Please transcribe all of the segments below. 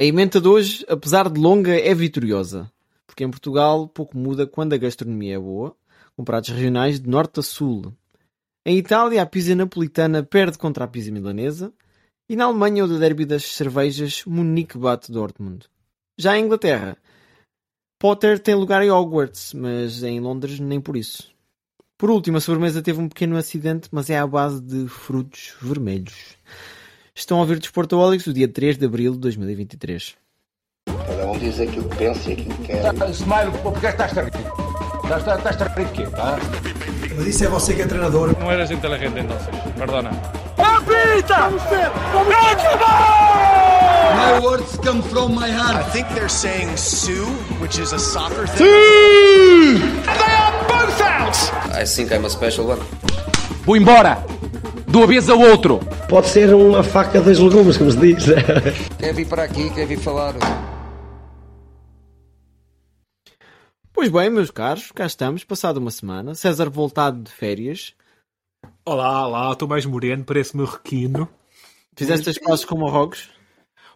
A emenda de hoje, apesar de longa, é vitoriosa. Porque em Portugal pouco muda quando a gastronomia é boa, com pratos regionais de norte a sul. Em Itália, a pizza napolitana perde contra a pizza milanesa. E na Alemanha, o derby das cervejas, Munique bate Dortmund. Já em Inglaterra, Potter tem lugar em Hogwarts, mas em Londres nem por isso. Por último, a sobremesa teve um pequeno acidente, mas é à base de frutos vermelhos. Estão a ouvir Desportoholics o dia 3 de abril de 2023. Cada um diz aquilo que pensa e aquilo que quer. Smile, porque estás a rir? Estás, estás a rir de quê, tá? Mas isso é você que é treinador. No eres inteligente entonces, perdona. My words come from my I heart. think they're saying Sue, which is a soccer thing. I think I'm a special one. Vou embora! De uma vez ao outro! Pode ser uma faca dos legumes, como se diz. Quer vir para aqui, quer vir falar. Pois bem, meus caros, cá estamos, passado uma semana. César voltado de férias. Olá, olá, estou mais moreno, parece-me requino. Fizeste as pazes com Marrocos?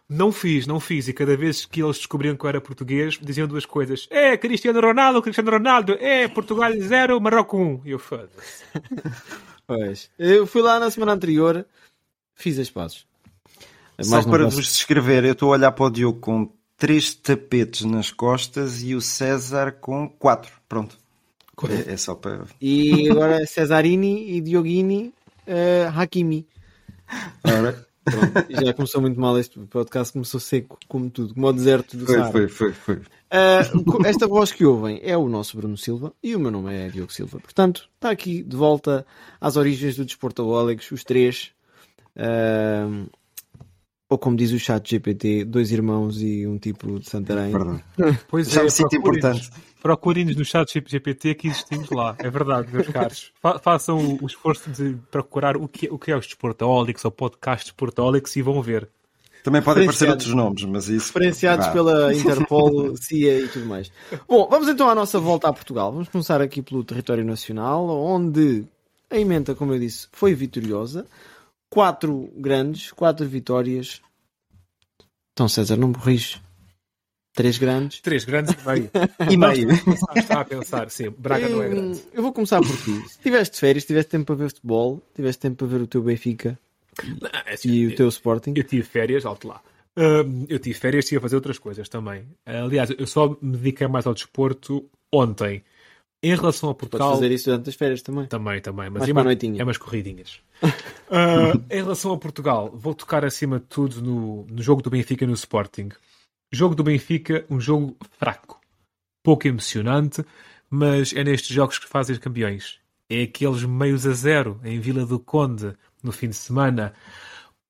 Não fiz, não fiz. E cada vez que eles descobriam que eu era português, diziam duas coisas. É Cristiano Ronaldo, Cristiano Ronaldo. É Portugal 0, Marrocos 1. E eu foda-se. Pois. Eu fui lá na semana anterior, fiz as pazes. Só Mais não para vos descrever, eu estou a olhar para o Diogo com três tapetes nas costas e o César com quatro. Pronto. É, é só para. E agora Cesarini e Dioguini eh, Hakimi. Ora, Pronto, já começou muito mal este podcast, começou seco, como tudo, como o deserto do foi, Saara. foi, foi, foi. Co- esta voz que ouvem é o nosso Bruno Silva e o meu nome é Diogo Silva. Portanto, está aqui de volta às origens do Desportaholics, os três. Ah, ou como diz o chat GPT, dois irmãos e um tipo de Santarém. Perdão. Pois Já me sinto importante. Procurem-nos no chat GPT que existimos lá. É verdade, meus caros. Fa- façam o, o esforço de procurar o que, é- o que é os Desportaholics ou podcast Desportaholics e vão ver. Também podem aparecer outros nomes, mas isso. Referenciados Vá. pela Interpol, CIA e tudo mais. Bom, vamos então à nossa volta a Portugal. Vamos começar aqui pelo território nacional, onde a emenda, como eu disse, foi vitoriosa. Quatro grandes, quatro vitórias. Então, César, não morris. Três grandes. Três grandes e meio. E meio. Está a pensar, sim. Braga não é grande. Eu vou começar por ti. Se tiveste férias, tiveste tempo para ver futebol, tiveste tempo para ver o teu Benfica É assim, e o teu Sporting. Eu tive férias, alto lá. Hum, eu tive férias e estive a fazer outras coisas também. Aliás, eu só me dediquei mais ao desporto ontem. Em relação a Podes Portugal. fazer isso durante as férias também. Também, também. Mas Mais é uma- noitinha. É umas corridinhas. Ah, em relação a Portugal, vou tocar acima de tudo no, no jogo do Benfica e no Sporting. Jogo do Benfica, um jogo fraco. Pouco emocionante, mas é nestes jogos que fazem os campeões. É aqueles meios a zero em Vila do Conde, no fim de semana.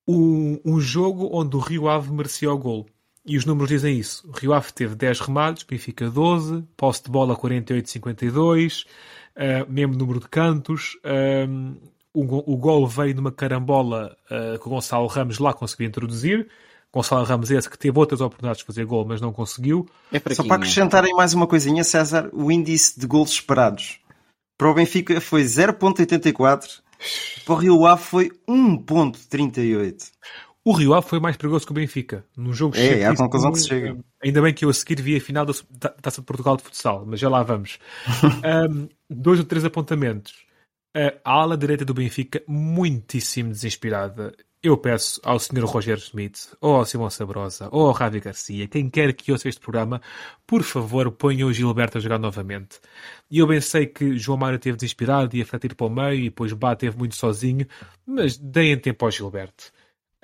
Um, um jogo onde o Rio Ave merecia o gol. E os números dizem isso. O Rio Ave teve 10 remates, Benfica 12, posse de bola 48-52, uh, mesmo número de cantos. Um, o, o gol veio numa carambola uh, que o Gonçalo Ramos lá conseguiu introduzir. Gonçalo Ramos esse que teve outras oportunidades de fazer gol, mas não conseguiu. É Só fraquinho. para acrescentarem mais uma coisinha, César, o índice de gols esperados para o Benfica foi 0.84, para o Rio Ave foi 1.38. O Rio Ave foi mais perigoso que o Benfica. Num jogo É, é a conclusão que se chega. Ainda bem que eu a seguir vi a final da da Taça de Portugal de futsal, mas já lá vamos. Um, dois ou três apontamentos. A ala direita do Benfica, muitíssimo desinspirada. Eu peço ao Sr. Roger Schmidt, ou ao Simão Sabrosa, ou ao Ravi Garcia, quem quer que ouça este programa, por favor, ponham o Gilberto a jogar novamente. E eu bem sei que João Mário teve desinspirado, ia ir para o meio, e depois Bá teve muito sozinho, mas deem tempo ao Gilberto.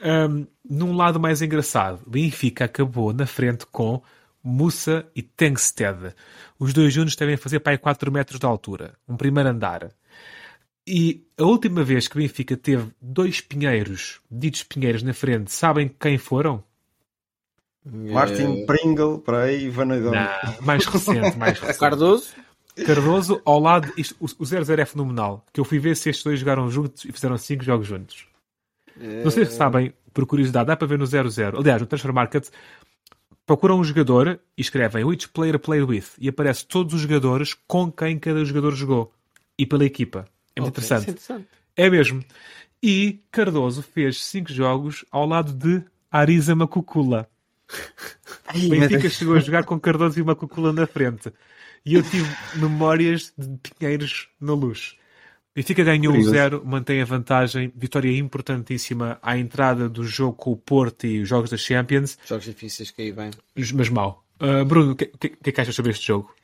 Um, num lado mais engraçado, Benfica acabou na frente com Mussa e Tengsted. Os dois juntos devem fazer para aí 4 metros de altura, um primeiro andar. E a última vez que Benfica teve dois pinheiros, ditos pinheiros na frente, sabem quem foram? Martin Pringle, para aí, Vanagão. Não, mais recente, mais recente. Cardoso? Cardoso ao lado, isto, o o 0-0 é fenomenal, que eu fui ver se estes dois jogaram juntos e fizeram 5 jogos juntos. Não sei se sabem, por curiosidade, dá para ver no 0-0. Aliás, no Transfer Market procuram um jogador e escrevem which player played with e aparece todos os jogadores com quem cada jogador jogou e pela equipa. É muito Ok, isso é interessante. interessante. É mesmo. E Cardoso fez 5 jogos ao lado de Arisa Macucula. Ai, Benfica Deus. chegou a jogar com Cardoso e uma cucula na frente. E eu tive memórias de Pinheiros na luz. Benfica ganhou Curioso. 1-0, mantém a vantagem. Vitória importantíssima à entrada do jogo com o Porto e os jogos da Champions, Jogos difíceis que aí vem. mas mau. Ah, Bruno, o que, que- o que é que achas sobre este jogo?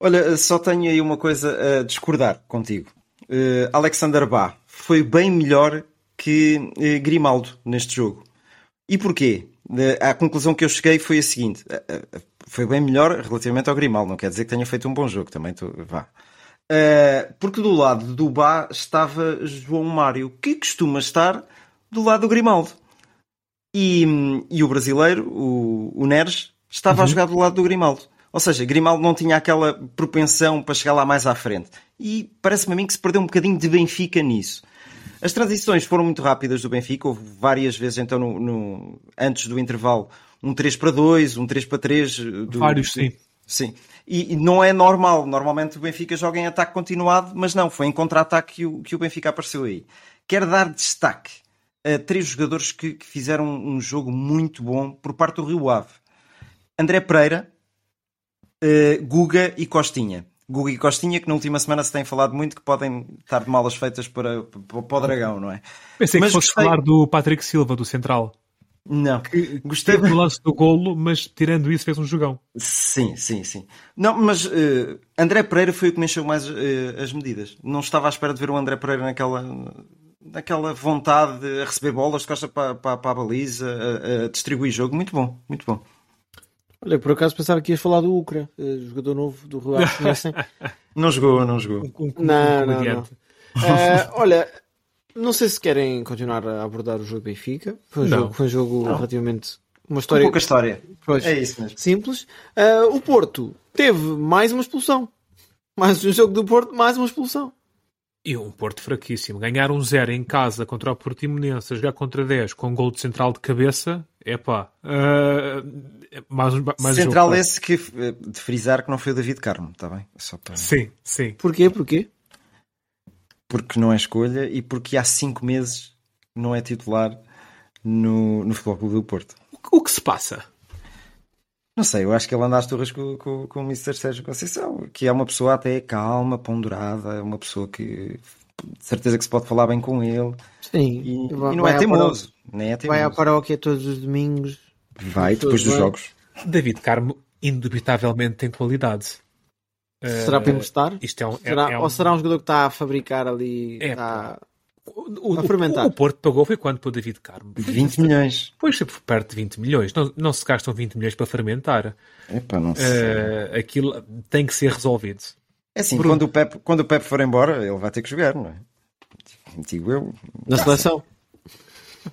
Olha, só tenho aí uma coisa a discordar contigo. Eh, Alexander Bá foi bem melhor que eh, Grimaldo neste jogo. E porquê? A conclusão que eu cheguei foi a seguinte: eh, foi bem melhor relativamente ao Grimaldo, não quer dizer que tenha feito um bom jogo, também tô, vá. Porque do lado do Bá estava João Mário, que costuma estar do lado do Grimaldo. E, e o brasileiro, o, o Neres, estava a jogar do lado do Grimaldo. Ou seja, Grimaldo não tinha aquela propensão para chegar lá mais à frente. E parece-me a mim que se perdeu um bocadinho de Benfica nisso. As transições foram muito rápidas do Benfica, houve várias vezes então no, no- antes do intervalo um 3 para 2, um 3 para 3. Do, Vários, sim. Sim. E, e não é normal. Normalmente o Benfica joga em ataque continuado, mas não, foi em contra-ataque que o, que o Benfica apareceu aí. Quero dar destaque a três jogadores que, que fizeram um jogo muito bom por parte do Rio Ave. André Pereira, eh, Guga e Costinha. Guga e Costinha, que na última semana se tem falado muito que podem estar de malas feitas para, para, para o Dragão, não é? Pensei Mas que fosse gostei- falar do Patrick Silva, do Central. Não. Gostei Teve o lance do golo, mas tirando isso fez um jogão. Sim, sim, sim. Não, mas eh, André Pereira foi o que me encheu mais eh, as medidas. Não estava à espera de ver o André Pereira naquela, naquela vontade de receber bolas de costa para, para, para a baliza, a, a distribuir jogo. Muito bom, muito bom. Olha, por acaso pensava que ias falar do Ucra, eh, jogador novo do Rio Ave. Conhecem? Não jogou, não jogou. Um, um, Não, um não, comediante. Eh, olha, não sei se querem continuar a abordar o jogo Benfica. Foi um Não. jogo, foi um jogo relativamente. Uma Com história pouca história. pois, É isso mesmo. simples. Eh, o Porto teve mais uma expulsão. Mais um jogo do Porto, mais uma expulsão. E um Porto fraquíssimo. Ganhar um 0 em casa contra o Portimonense, a jogar contra 10 com um gol de central de cabeça, epá. ah, mais, um- mais um Central jogo esse que eh, de frisar que não foi o David Carmo, está bem? Só para... Sim, sim. Porquê? Porquê? Porque não é escolha e porque há cinco meses não é titular no, no Futebol Clube do Porto. O que se passa? Não sei, eu acho que ele anda às turras com, com, com o Mr. Sérgio Conceição, que é uma pessoa até calma, ponderada, é uma pessoa que de certeza que se pode falar bem com ele Sim. e, Vai- e não é teimoso. Nem é paró- Vai à teimoso. paróquia todos os domingos. Vai depois dos Vai. jogos. David Carmo, indubitavelmente, tem qualidade. Será para emprestar? Isto é um. é- Será- é um- Ou será um jogador que está a fabricar ali? É, está- o, o- a fermentar? o Porto pagou foi quanto para o David Carmo? 20 milhões. Pois sempre perto de 20 milhões. Não, não se gastam 20 milhões para fermentar. Epá, não sei. Eh, aquilo tem que ser resolvido. É assim, Bruno. quando o, Pep, quando o Pep for embora, ele vai ter que jogar, não é? Digo eu. Na seleção?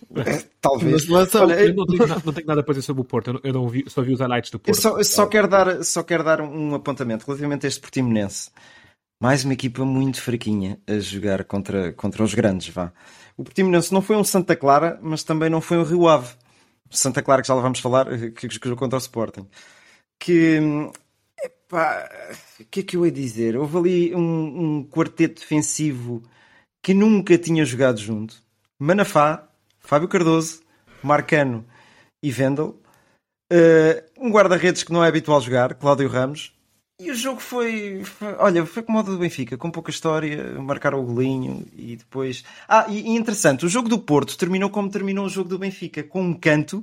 Na Talvez. seleção. Olha, Eu não tenho, na- não tenho nada para dizer sobre o Porto. Eu não, eu não vi, só vi os highlights do Eu Porto. só, eu só quero dar, só quero dar um apontamento relativamente a este Portimonense. Mais uma equipa muito fraquinha a jogar contra, contra os grandes, vá. O Portimonense não foi um Santa Clara, mas também não foi um Rio Ave. Santa Clara, que já lá vamos falar, eh, que jogou contra o Sporting. Que, epá, o que é que eu ia dizer? Houve ali um, um quarteto defensivo que nunca tinha jogado junto. Manafá, Fábio Cardoso, Marcano e Vendel. Uh, um guarda-redes que não é habitual jogar, Cláudio Ramos. E o jogo foi, foi- olha, foi como o do Benfica, com pouca história, marcaram o golinho e depois. Ah, e, e interessante, o jogo do Porto terminou como terminou o jogo do Benfica, com um canto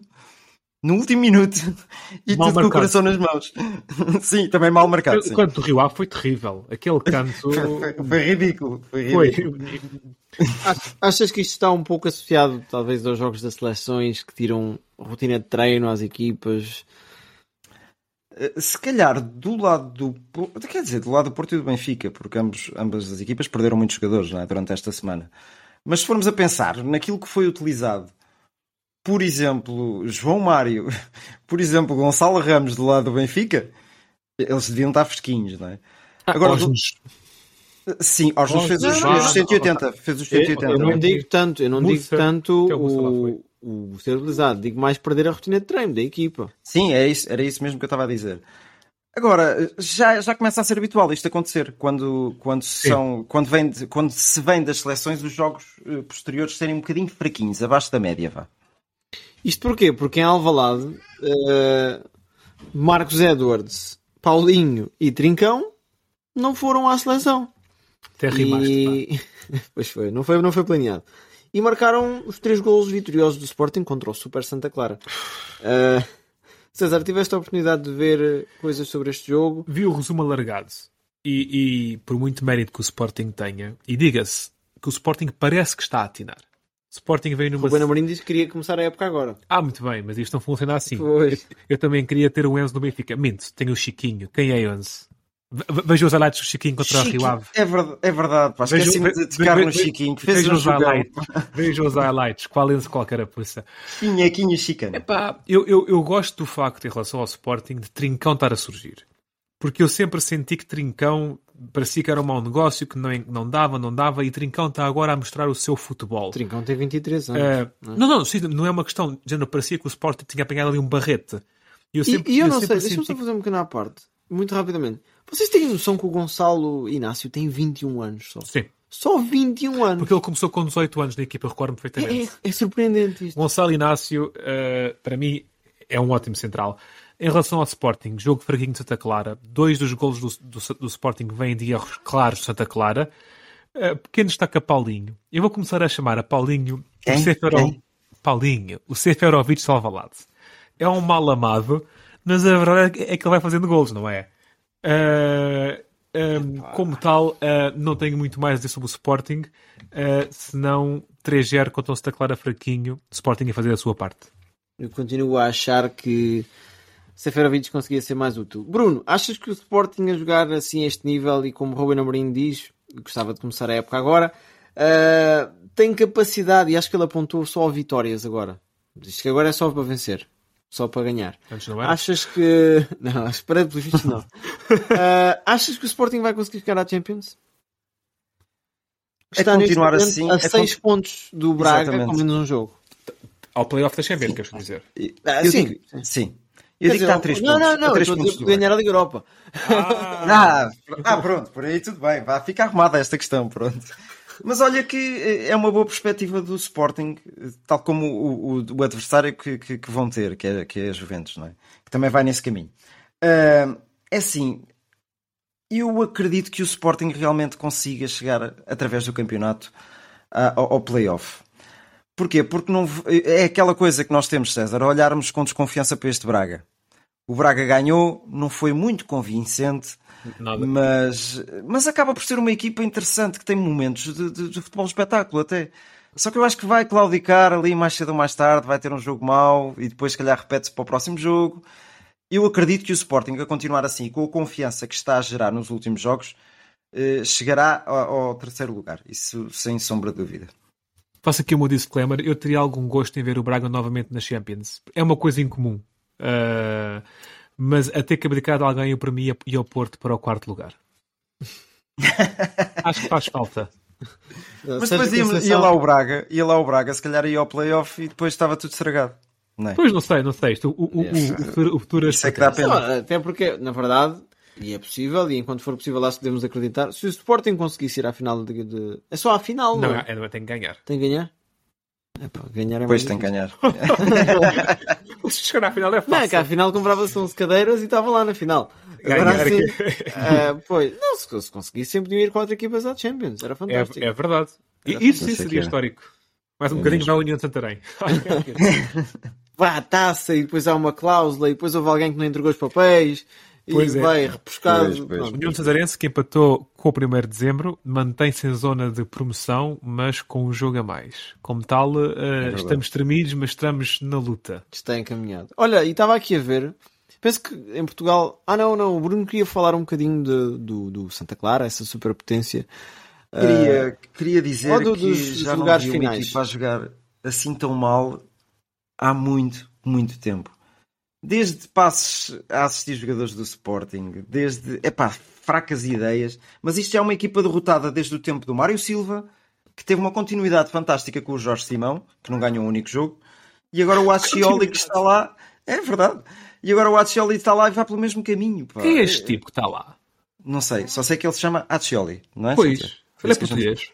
no último minuto e Mal tudo com o marcado. coração nas mãos. sim, também mal marcado. Sim. Quanto do Rio Ave foi terrível. Aquele canto Foi, foi ridículo. Foi foi. ridículo. Ach- Achas que isto está um pouco associado, talvez, aos jogos das seleções que tiram rotina de treino às equipas? Uh, Se calhar do lado do Porto, quer dizer, do lado do Porto e do Benfica, porque ambos, ambas as equipas perderam muitos jogadores não é, durante esta semana. Mas se formos a pensar naquilo que foi utilizado, por exemplo, João Mário, por exemplo, Gonçalo Ramos do lado do Benfica, eles deviam estar fresquinhos, não é? Agora, do- Osmos. sim, aos fez os, Não, não, os 180, fez os 180. Eu não não é? digo tanto, eu não digo tanto é o o, ser utilizado, digo mais perder a rotina de treino da equipa. Sim, é isso, era isso mesmo que eu estava a dizer. Agora, já, já começa a ser habitual isto acontecer quando, quando, são, quando, vem de- quando se vem das seleções os jogos eh, posteriores serem um bocadinho fraquinhos, abaixo da média, vá. Isto porquê? Porque em Alvalade, uh, Marcos Edwards, Paulinho e Trincão não foram à seleção. Até rimaste, e... pois foi, não foi, não foi planeado. E marcaram os três golos vitoriosos do Sporting contra o Super Santa Clara. Uh, César, tiveste a oportunidade de ver coisas sobre este jogo? Vi o resumo alargado. E, e por muito mérito que o Sporting tenha, e diga-se que o Sporting parece que está a atinar. O Sporting veio numa. Bueno Amorim disse que queria começar a época agora. Ah, muito bem, mas isto não funciona assim. Pois. Eu, eu também queria ter o Enzo no Benfica. Minto, tenho o Chiquinho. Quem é Enzo? Veja os highlights do Chiquinho contra Chiqui... o Rio Ave. É verdade, é verdade pá. Esqueci-me de tocar no Chiquinho, que fez veja um os highlights. Veja os highlights. Qual Enzo, qual carapuça. Pinhequinho chicano. Epá, eu, eu, eu gosto do facto, em relação ao Sporting, de Trincão estar a surgir. Porque eu sempre senti que Trincão parecia que era um mau negócio, que não, não dava, não dava, e Trincão está agora a mostrar o seu futebol. Trincão tem 23 anos. Uh, não, não, sim, não é uma questão. Já não parecia que o Sporting tinha apanhado ali um barrete. Eu sempre, e, e eu, eu, não sei, deixa-me só fazer um pequeno à parte, muito rapidamente. Vocês têm noção que o Gonçalo Inácio tem 21 anos só? Sim. Só 21 anos. Porque ele começou com 18 anos na equipa, recordo-me perfeitamente. É, é, surpreendente isto. Gonçalo Inácio, uh, para mim, é um ótimo central. Em relação ao Sporting, jogo fraquinho de Santa Clara, dois dos golos do, do, do Sporting vêm de erros claros de Santa Clara. Uh, pequeno destaca Paulinho. Eu vou começar a chamar a Paulinho Quem? o Sefero... Paulinho, o Seferovic Salvalade. É um mal amado, mas a verdade é que ele vai fazendo golos, não é? Uh, um, como tal, uh, não tenho muito mais a dizer sobre o Sporting, uh, senão 3-0 contra o Santa Clara fraquinho, Sporting a fazer a sua parte. Eu continuo a achar que Seferovic conseguia ser mais útil. Bruno, achas que o Sporting a jogar assim a este nível e como Ruben Amorim diz, gostava de começar a época agora, uh, tem capacidade e acho que ele apontou só vitórias agora. Diz que agora é só para vencer. Só para ganhar. Antes não era? Achas que. Não, espera pelo visto não. uh, achas que o Sporting vai conseguir chegar à Champions? É continuar assim. A 6 é con... pontos do Braga Exatamente. com menos um jogo. Ao playoff da Champions, queres dizer? Ah, sim. digo, sim. Eu digo que está a 3 não, pontos. não, não. a 3 eu estou a pontos Braga. ganhar a Liga Europa. Ah, ah, pronto, por aí tudo bem. Vá, fica arrumada esta questão, pronto. Mas olha que é uma boa perspectiva do Sporting, tal como o, o, o adversário que, que, que, vão ter, que é, que é a Juventus, não é? Que também vai nesse caminho. Uh, é assim, eu acredito que o Sporting realmente consiga chegar através do campeonato ao, ao playoff. Porquê? Porque não, é aquela coisa que nós temos, César, olharmos com desconfiança para este Braga. O Braga ganhou, não foi muito convincente, Nada. mas, mas acaba por ser uma equipa interessante que tem momentos de, de, de, futebol espetáculo até. Só que eu acho que vai claudicar ali mais cedo ou mais tarde, vai ter um jogo mau e depois, se calhar, repete-se para o próximo jogo. Eu acredito que o Sporting, a continuar assim, com a confiança que está a gerar nos últimos jogos, eh, chegará ao, ao terceiro lugar. Isso sem sombra de dúvida. Faço aqui o meu disclaimer. Eu teria algum gosto em ver o Braga novamente na Champions. É uma coisa incomum. Uh, mas a ter que abdicar de alguém, eu para mim ia ao Porto para o quarto lugar. Acho que faz falta. Mas depois ia, ia, lá o Braga, ia lá o Braga, se calhar ia ao playoff e depois estava tudo estragado. Não é? Pois não sei, não sei. O, o, yes. o, o, futuro, o futuro é Isso é que dá pena. Não, até porque, na verdade, e é possível, e enquanto for possível lá se podemos acreditar, se o Sporting conseguisse ir à final de. de... É só à final, não, não é? é? Tem que ganhar. Tem que ganhar? Epá, ganhar é Pois tem que ganhar. Se chegar à final é fácil. Não, que à final comprava-se 11 cadeiras e estava lá na final. Ganhar Agora assim, aqui. uh, pois, não, se, se conseguisse sempre podiam ir quatro equipas à Champions, era fantástico. É, é verdade. E Era isso sim seria histórico. Mais um bocadinho para a União de Santarém. Vá à taça e depois há uma cláusula e depois houve alguém que não entregou os papéis e Pois é. vai repescado. Pois, pois. Pronto. União que empatou com o 1 de dezembro, mantém-se em zona de promoção, mas com um jogo a mais. Como tal, eh, estamos tremidos, mas estamos na luta. Está encaminhado. Olha, e estava aqui a ver. Penso que em Portugal. Ah, não, não. O Bruno queria falar um bocadinho de- do, do Santa Clara, essa superpotência. Queria, queria dizer do- que dos- já dos não lugares vi uma finais. equipa a jogar assim tão mal há muito, muito tempo. Desde passes a assistir jogadores do Sporting, desde, epá, fracas ideias, mas isto já é uma equipa derrotada desde o tempo do Mário Silva, que teve uma continuidade fantástica com o Jorge Simão, que não ganhou um único jogo, e agora o Acioli que está lá, é verdade, e agora o Acioli está lá e vai pelo mesmo caminho. pá. Quem é este tipo que está lá? Não sei, só sei que ele se chama Acioli, não é? Pois, ele é gente- português.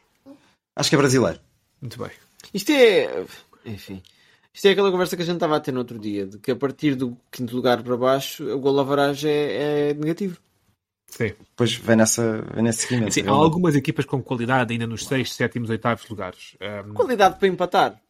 Acho que é brasileiro. Muito bem. Isto é. Enfim. Isto é aquela conversa que a gente estava a ter no outro dia, de que a partir do quinto lugar para baixo, o gol avaragem é, é negativo. Sim. Depois vem, nessa, vem nesse seguimento. Sim, há algumas equipas com qualidade ainda nos 6, 7, 8 lugares. Um, Qualidade para empatar.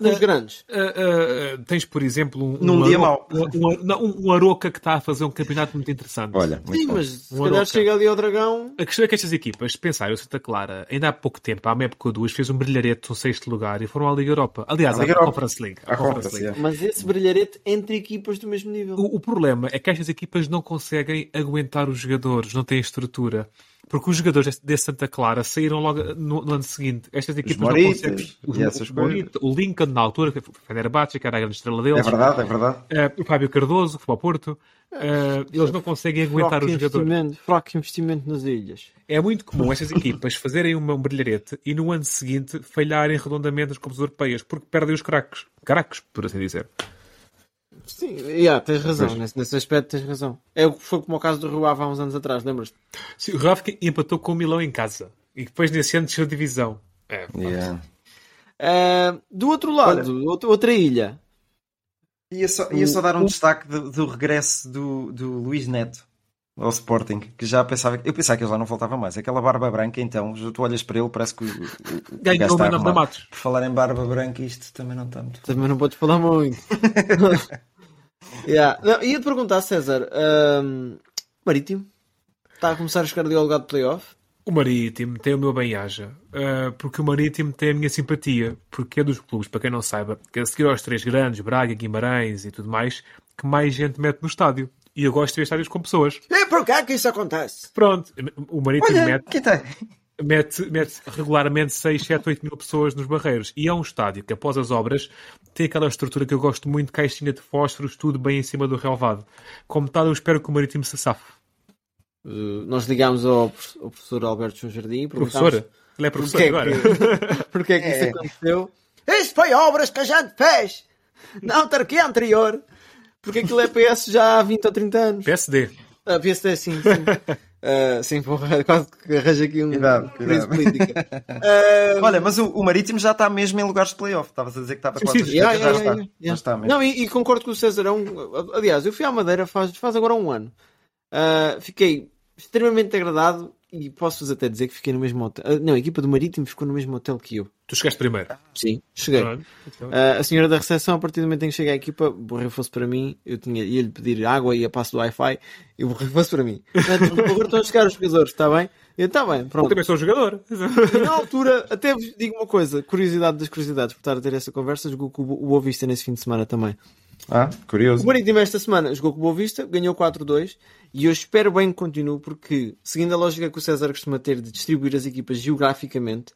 Nos uh, grandes. uh, uh, tens, por exemplo, um, Num um dia Aroca, um, um, um Aroca que está a fazer um campeonato muito interessante. Olha, muito Sim, bom. mas se Um calhar Aroca. chega ali ao dragão. A questão é que estas equipas, se pensarem, o Santa Clara, ainda há pouco tempo, há uma época ou duas, fez um brilharete no sexto lugar e foram à Liga Europa. Aliás, À Europa. Conference League. à À Conference Conference, League. é. Mas esse brilharete entre equipas do mesmo nível. O, o problema é que estas equipas não conseguem aguentar os jogadores, não têm estrutura. Porque os jogadores desse- Santa Clara saíram logo no, no ano seguinte. Estas equipas não Moritas conseguem. e essas o, o Lincoln, na altura, que foi o Fenerbahçe, que era a grande estrela É deles. verdade, é verdade. Eh, o Fábio Cardoso, que foi ao Porto. Eh, eles não conseguem aguentar os jogadores. fraco investimento nas ilhas. É muito comum estas equipas fazerem uma- um brilharete e no ano seguinte falharem redondamente nas competições europeias porque perdem os craques. Craques, por assim dizer. Sim, yeah, tens razão. Nesse, nesse aspecto tens razão. É o que foi como o caso do Rio Ave há uns anos atrás, lembras-te? Sim, o Rafkin empatou com o Milão em casa e depois nesse ano desceu a divisão. É. Yeah. Ah, do outro lado, outra- outra ilha. Ia só, ia só dar um destaque do, do regresso do, do Luís Neto ao Sporting, que já pensava, eu pensava que ele já não voltava mais. Aquela barba branca, então, já tu olhas para ele, parece que o, o, o Ganhou o. Matos. Por falar em barba branca, isto também não está muito. Também não podes falar muito. yeah. não, Ia-te perguntar, César. ahm, Marítimo? Está a começar a chegar ali ao lugar de playoff? O Marítimo tem o meu bem-aja, uh, porque o Marítimo tem a minha simpatia, porque é dos clubes, para quem não saiba, que a seguir aos três grandes, Braga, Guimarães e tudo mais, que mais gente mete no estádio. E eu gosto de ver estádios com pessoas. E por que é que isso acontece? Pronto, o Marítimo Olha, mete, quem tem? Mete, mete regularmente 6, 7, 8 mil pessoas nos barreiros. E é um estádio que, após as obras, tem aquela estrutura que eu gosto muito, caixinha de fósforos, tudo bem em cima do relevado. Como tal, eu espero que o Marítimo se safe. Uh, nós ligámos ao, ao professor Alberto João Jardim Professor? Ele é professor Porquê agora. que, porquê é que isso aconteceu. Isso foi obras que a gente fez! Na autarquia anterior! Porque aquilo é PS já há 20 ou 30 anos. PSD. Ah, PSD sim, sim. Ah, sim, porra, quase que arranja aqui um Cuidado, política. Ah, Olha, mas o, o Marítimo já está mesmo em lugares de playoff. Estavas a dizer que estava quase a Yeah, já, yeah, está. yeah, já yeah. está mesmo. Não, e, e concordo com o César. Um, aliás, eu fui à Madeira faz, faz agora um ano. Ah, fiquei extremamente agradado e posso-vos até dizer que fiquei no mesmo hotel. Ah, não, a equipa do Marítimo ficou no mesmo hotel que eu. Tu chegaste primeiro. Sim, cheguei. Então, Ah, a senhora da recepção, a partir do momento em que cheguei à equipa, borrei fosse para mim, eu tinha, ia-lhe pedir água e a passo do Wi-Fi, e fosse para mim. Portanto, Agora estão a chegar os jogadores, está bem? Eu, está bem, Eu pronto. também sou jogador. E na altura, até vos digo uma coisa, curiosidade das curiosidades, por estar a ter essa conversa, jogou com o Boa Vista nesse fim de semana também. Ah, curioso. O Marítimo esta semana jogou com o Boa Vista, ganhou 4-2 e eu espero bem que continue porque, seguindo a lógica que o César costuma ter de distribuir as equipas geograficamente,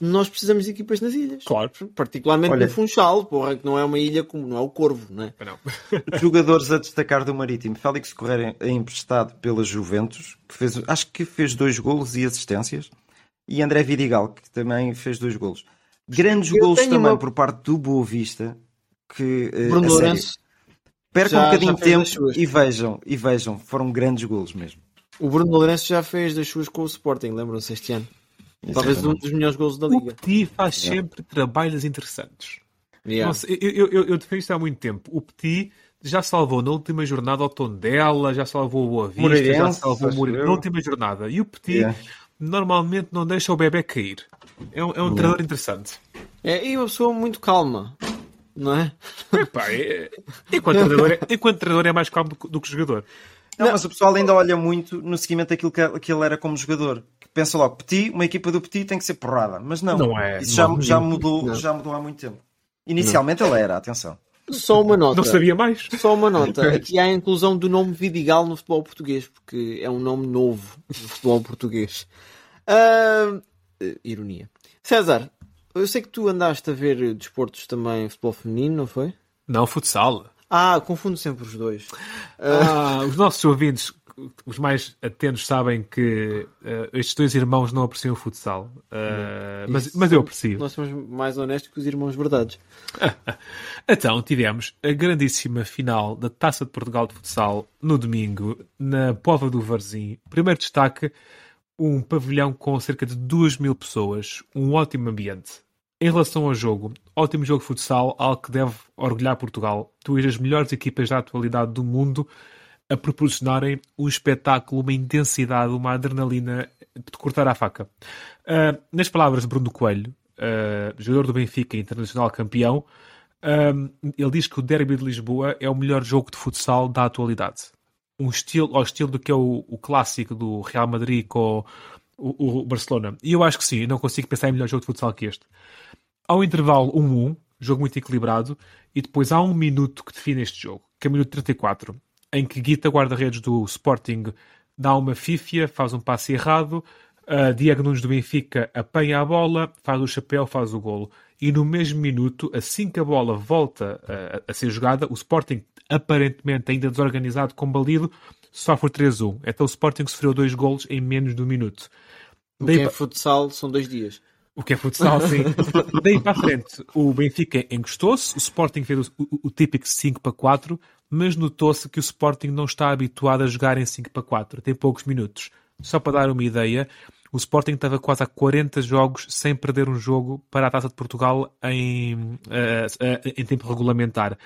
nós precisamos de equipas nas ilhas. Claro. Particularmente Olha- no Funchal, porra, que não é uma ilha como não é o Corvo, não é? Não. Jogadores a destacar do Marítimo. Félix Correia é emprestado pela Juventus, que fez, acho que fez dois golos e assistências. E André Vidigal, que também fez dois golos. Grandes Eu golos também uma- por parte do Boa Vista. Que, eh, Bruno Lourenço, percam já- um bocadinho já de tempo e vejam, e vejam, foram grandes golos mesmo. o Bruno Lourenço já fez das suas com o Sporting, lembram-se este ano? Talvez um dos melhores golos da O liga. Petit faz sempre trabalhos interessantes. Yeah. Nossa, eu, eu, eu, eu defendo isto há muito tempo. O Petit já salvou na última jornada o Tondela, já salvou o Boa Vista, já salvou o Moreirense na última jornada. E o Petit Yeah. normalmente não deixa o bebê cair. É um, é um treinador interessante. É, e uma pessoa muito calma, não é? Epá, é- enquanto, treinador é, enquanto treinador é mais calmo do, que- do que jogador. Não, mas o pessoal ainda olha muito no seguimento daquilo que, que ele era como jogador. Pensa logo, Petit, uma equipa do Petit tem que ser porrada. Mas não, Não é, isso já, não. já, mudou, Não. já mudou há muito tempo. Inicialmente ele era, atenção. Só uma nota. Não sabia mais. Só uma nota. Aqui há a inclusão do nome Vidigal no futebol português, porque é um nome novo no futebol português. Eh, ironia. César, eu sei que tu andaste a ver desportos também, futebol feminino, não foi? Não, futsal. Ah, confundo sempre os dois. Ah, os nossos ouvintes, os mais atentos, sabem que ah, estes dois irmãos não apreciam o futsal. Ah, mas, mas eu aprecio. Nós somos mais honestos que os irmãos verdades. Então, tivemos a grandíssima final da Taça de Portugal de Futsal no domingo, na Pova do Varzim. Primeiro destaque, um pavilhão com cerca de 2 mil pessoas, um ótimo ambiente. Em relação ao jogo, ótimo jogo de futsal, algo que deve orgulhar Portugal. Tu és as melhores equipas da atualidade do mundo a proporcionarem um espetáculo, uma intensidade, uma adrenalina de cortar a faca. Uh, nas palavras de Bruno Coelho, uh, jogador do Benfica, internacional campeão, uh, ele diz que o Derby de Lisboa é o melhor jogo de futsal da atualidade. Um estilo, ao estilo do que é o, o clássico do Real Madrid com o, o, Barcelona. E eu acho que sim, não consigo pensar em melhor jogo de futsal que este. Ao intervalo 1-1, jogo muito equilibrado, e depois há um minuto que define este jogo, que é o minuto 34, em que Guita, guarda-redes do Sporting, dá uma fífia, faz um passe errado, uh, Diego Nunes do Benfica apanha a bola, faz o chapéu, faz o golo. E no mesmo minuto, assim que a bola volta uh, a ser jogada, o Sporting, aparentemente ainda desorganizado, combalido, sofre 3-1. Então o Sporting sofreu dois golos em menos de um minuto. O que é futsal são dois dias. O que é futsal, sim. Daí para a frente, o Benfica encostou-se, o Sporting fez o, o, o típico 5 para 4, mas notou-se que o Sporting não está habituado a jogar em 5 para 4, tem poucos minutos. Só para dar uma ideia, o Sporting estava quase há 40 jogos sem perder um jogo para a Taça de Portugal em, uh, uh, em tempo regulamentar.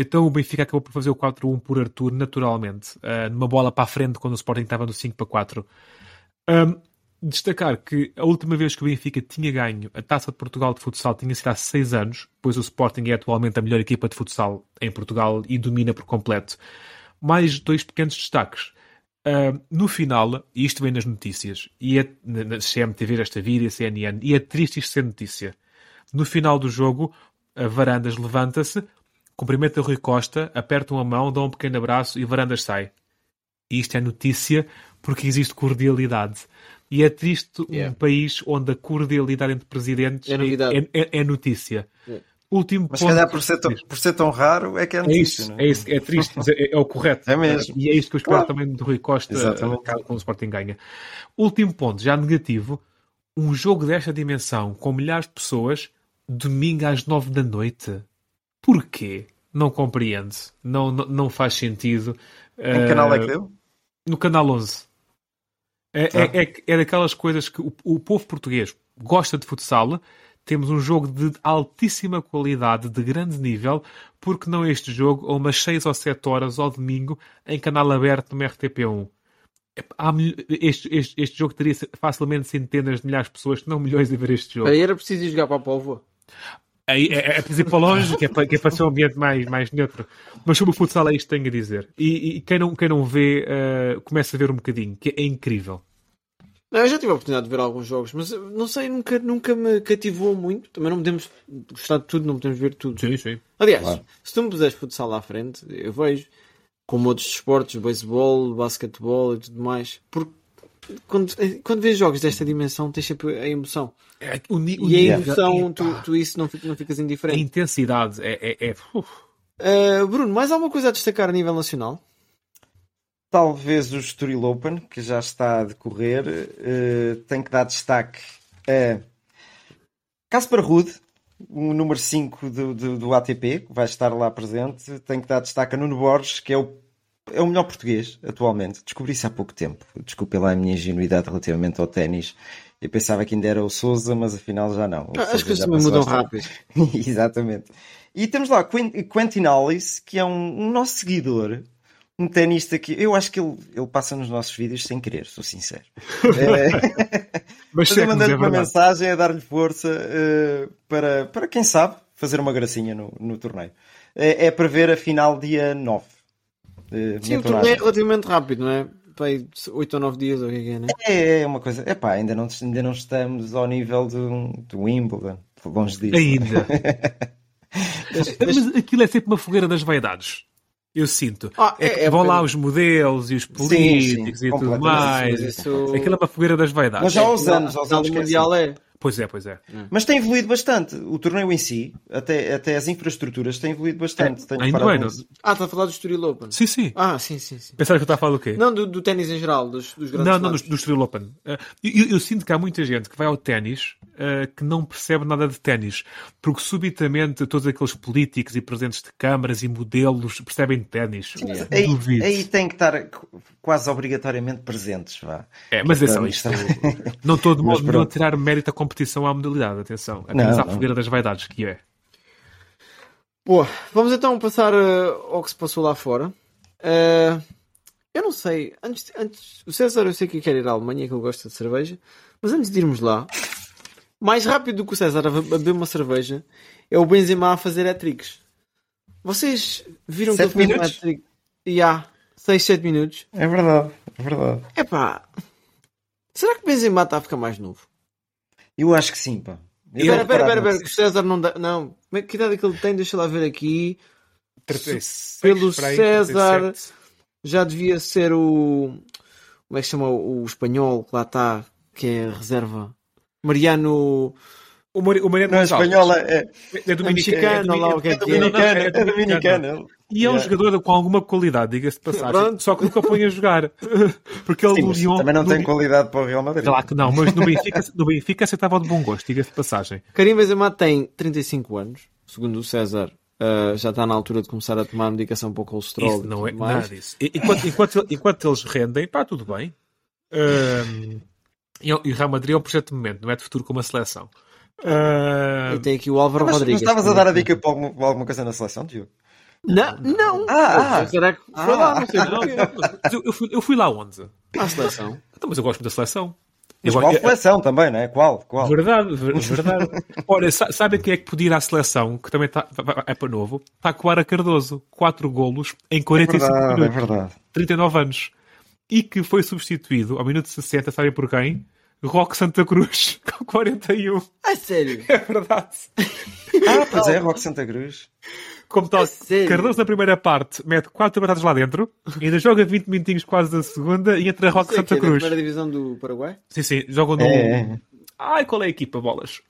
Então o Benfica acabou por fazer o 4-1 por Arthur, naturalmente, uh, numa bola para a frente quando o Sporting estava no 5 para 4. Um, destacar que a última vez que o Benfica tinha ganho a Taça de Portugal de futsal tinha sido há 6 anos, pois o Sporting é atualmente a melhor equipa de futsal em Portugal e domina por completo. Mais dois pequenos destaques. Uh, no final, e isto vem nas notícias, e é na CMTV, esta vídeo, CNN, e é triste isto ser notícia. No final do jogo, a Varandas levanta-se, cumprimenta o Rui Costa, aperta uma mão, dá um pequeno abraço e Varandas sai. E isto é notícia porque existe cordialidade. E é triste yeah. um país onde a cordialidade entre presidentes é, é, é notícia. Yeah. Último Mas se calhar por ser, tão, por ser tão raro é que é notícia. É isso, é? é, isso, é triste, mas é, é, o correto. É mesmo. E é isto que eu espero claro. também do Rui Costa Exatamente. quando o Sporting ganha. Último ponto, já negativo. Um jogo desta dimensão, com milhares de pessoas, domingo às nove da noite. Porquê? Não compreendo. Não, não, não faz sentido. Em que canal é que deu? No canal 11. É, é, é, é, daquelas coisas que o, o, povo português gosta de futsal. Temos um jogo de altíssima qualidade, de grande nível, porque não este jogo, ou umas 6 ou 7 horas ao domingo, em canal aberto no RTP1. Este, este, este, jogo teria facilmente centenas de milhares de pessoas, se não milhões, a ver este jogo. Aí era preciso ir jogar para a povo. É, é preciso ir para longe, que é para, que é para ser um ambiente mais, mais neutro. Mas sobre o futsal é isto que tenho a dizer. E, e quem, não, quem não vê, uh, começa a ver um bocadinho, que é incrível. Não, eu já tive a oportunidade de ver alguns jogos, mas não sei, nunca, nunca me cativou muito. Também não podemos gostar de tudo, não podemos ver tudo. Sim, sim. Aliás, claro. se tu me puseres futsal à frente, eu vejo, como outros esportes, beisebol, basquetebol e tudo mais, porque quando, quando vês jogos desta dimensão, tens sempre a emoção. É, o, o, e a emoção, tu, tu, isso não, não ficas indiferente. A intensidade é. é, é... Uh, Bruno, mais alguma coisa a destacar a nível nacional? Talvez o Estoril Open, que já está a decorrer, uh, tem que dar destaque a Caspar Rude, o número 5 do, do, do, ATP, que vai estar lá presente. Tem que dar destaque a Nuno Borges, que é o é o melhor português atualmente. Descobri isso há pouco tempo. Desculpe lá a minha ingenuidade relativamente ao ténis. Eu pensava que ainda era o Souza, mas afinal já não. Ah, as coisas também mudam rápido. Exatamente. E temos lá Quentin Hollis, que é um, um nosso seguidor, um tenista que eu acho que ele, ele passa nos nossos vídeos sem querer, sou sincero. é, mas eu mandei-lhe é uma mensagem a dar-lhe força uh, para, para, quem sabe, fazer uma gracinha no, no torneio. É, é para ver a final dia 9. Sim, o torneio é relativamente rápido, não é? Pai, 8 ou 9 dias, ou o que é, né? é, é uma coisa. É pá, ainda não, ainda não estamos ao nível do, do Wimbledon. Longe disso. Ainda. Mas aquilo é sempre uma fogueira das vaidades. Eu sinto. Ah, é, é, é vão lá os modelos e os políticos sim, sim, e tudo mais. Isso... Aquilo é uma fogueira das vaidades. Mas já há uns anos, aos anos mundial é. Pois é, pois é. Hum. Mas tem evoluído bastante. O torneio em si, até, até as infraestruturas, tem evoluído bastante. É, ainda bem, não? Ah, está a falar do Estoril Open? Sim, sim. Ah, sim, sim. sim. Pensava que eu estava a falar do quê? Não, do, do ténis em geral, dos, dos grandes Não, não, do, do Estoril Open. Uh, eu, eu, sinto que há muita gente que vai ao ténis uh, que não percebe nada de ténis, porque subitamente todos aqueles políticos e presidentes de câmaras e modelos percebem de ténis. Aí, aí tem que estar quase obrigatoriamente presentes, vá. É, mas atenção, isto, não estou de modo nenhum a tirar mérito à competição à modalidade, atenção, apenas não, à fogueira das vaidades que é. Boa, vamos então passar uh, ao que se passou lá fora. Uh, eu não sei, antes, antes, o César eu sei que quer ir à Alemanha, que ele gosta de cerveja, mas antes de irmos lá, mais rápido do que o César a beber uma cerveja é o Benzema a fazer hat-tricks. Vocês viram sete que ele fez um hat-trick? E há 6, 7 minutos. É verdade, é verdade. É pá, será que o Benzema está a ficar mais novo? Eu acho que sim, pá. Espera, espera, espera, o César não dá. Não, é que idade é que ele tem? Deixa lá ver aqui. 36, Pelo César 37. já devia ser o. Como é que se chama o, o espanhol que lá está, que é reserva? Mariano. O, Mar, o Mariano não é espanhol, é, é, dominicano, é, lá o que é, é, dominicano, é, dominicano. E é um jogador com alguma qualidade, diga-se de passagem. Pronto. Só que nunca põe a jogar. Porque ele Sim, Lyon, também não tem qualidade para o Real Madrid. Claro que não, mas no Benfica, no Benfica aceitava de bom gosto, diga-se de passagem. Karim Benzema tem 35 anos, segundo o César. Uh, já está na altura de começar a tomar medicação para o colesterol. Isso não é mais. nada disso. Enquanto, enquanto, enquanto eles rendem, pá, tudo bem. Uh, e o Real Madrid é um projeto de momento, não é de futuro como a seleção. Uh... E tem aqui o Álvaro mas, Rodrigues. Mas estavas a dar a dica para alguma, alguma coisa na seleção, Diogo? Não, não. Ah, ah, será que foi ah, lá? Não sei. Não, eu, eu, fui, eu fui lá onde? À seleção. Então, mas eu gosto da seleção. Mas qual seleção também, não é? Qual? qual? Verdade, verdade. Olha, sabe quem é que podia ir à seleção, que também tá, é para novo? Está com Ara Cardoso. 4 golos em 45 é verdade, minutos. É verdade. 39 anos. E que foi substituído ao minuto 60, sabem por quem? Rock Santa Cruz, com 41. Ah, sério? É verdade. ah, pois é, Rock Santa Cruz. Como tal, Cardoso na primeira parte mete 4 batatas lá dentro, ainda joga 20 minutinhos quase da segunda e entra Rock Santa é Cruz. primeira divisão do Paraguai? Sim, sim, jogam no. É. Ai, qual é a equipa, bolas?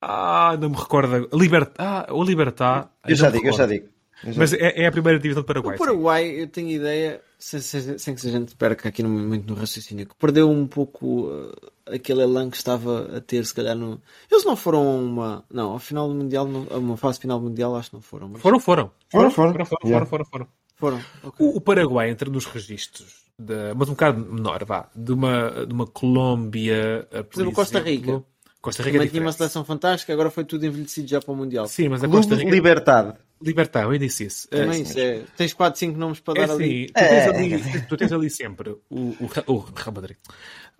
Ah, não me recordo. Libertar. Ah, o Libertar. Eu já digo, eu já digo. Mas é, é, a primeira divisão do Paraguai. O Paraguai, sim. eu tenho ideia, sem, sem, sem, que a gente perca aqui no, muito no raciocínio, que perdeu um pouco uh, aquele elan que estava a ter, se calhar, no. Eles não foram uma. Não, ao final do Mundial, uma fase final do Mundial, acho que não foram. Mas... Foram, foram. Foram, foram. Foram, foram, yeah. foram, foram, foram. Okay. O, o, Paraguai entra nos registros, de, mas um bocado menor, vá, de uma, de uma Colômbia. Por, por exemplo, Costa Rica. Costa Rica Também tinha uma seleção fantástica, agora foi tudo envelhecido já para o Mundial. Sim, mas a Costa Rica. Libertado. Libertar, eu disse isso. Também é, isso é. Tens 4, 5 nomes para é dar assim, ali. Tu tens, é. ali, tu tens ali sempre o, o, o Real Madrid.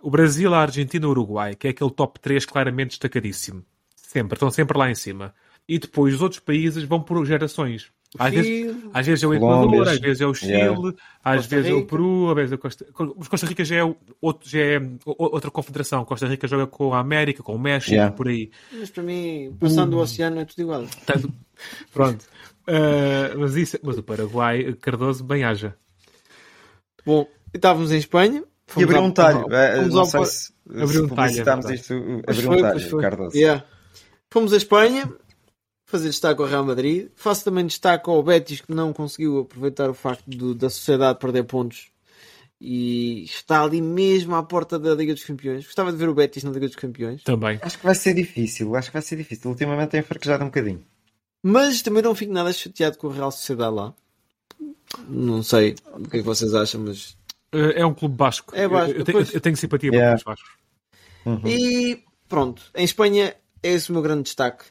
O Brasil, a Argentina e o Uruguai, que é aquele top 3 claramente destacadíssimo. Sempre, estão sempre lá em cima. E depois os outros países vão por gerações. Às vezes, às vezes é o Equador, às vezes é o Chile, yeah. às Costa vezes Rica. é o Peru, às vezes é o Costa... Mas Costa Rica já é, outro, já é outra confederação. Costa Rica joga com a América, com o México, yeah. por aí. Mas para mim, passando uh. o oceano é tudo igual. Pronto. Uh, mas, isso, mas o Paraguai, Cardoso, bem haja. Bom, estávamos em Espanha. E abriu um talho. Ao... sei se, abriu um talho. É isto, abriu um talho, Cardoso. Yeah. Fomos a Espanha fazer destaque ao Real Madrid. Faço também destaque ao Betis que não conseguiu aproveitar o facto de, da sociedade perder pontos e está ali mesmo à porta da Liga dos Campeões. Gostava de ver o Betis na Liga dos Campeões. Também. Acho que vai ser difícil, acho que vai ser difícil. Ultimamente tem fraquejado um bocadinho. Mas também não fico nada chateado com o Real Sociedade lá. Não sei o que é que vocês acham, mas. É um clube basco. É basco. Eu, eu, tenho, eu tenho simpatia yeah. para clubes bascos. Uhum. E pronto, em Espanha é esse o meu grande destaque.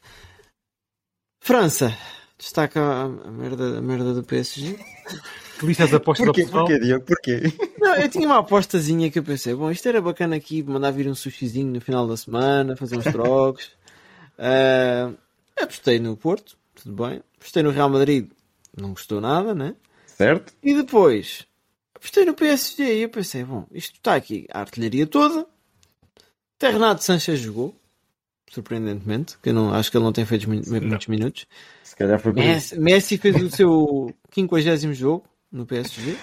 França, destaca a, merda, a merda do PSG. Que lista de apostas Porquê? Porquê, Diogo? Porquê? Não, eu tinha uma apostazinha que eu pensei, bom, isto era bacana aqui, mandar vir um sushizinho no final da semana, fazer uns trocos. uh, apostei no Porto, tudo bem. Apostei no Real Madrid, não gostou nada, né? Certo. E depois, apostei no PSG e eu pensei, bom, isto está aqui, a artilharia toda. Até Renato Sanches jogou surpreendentemente, que eu não, acho que ele não tem feito muitos minutos. Se calhar foi Messi, Messi fez o seu 50 jogo no PSG.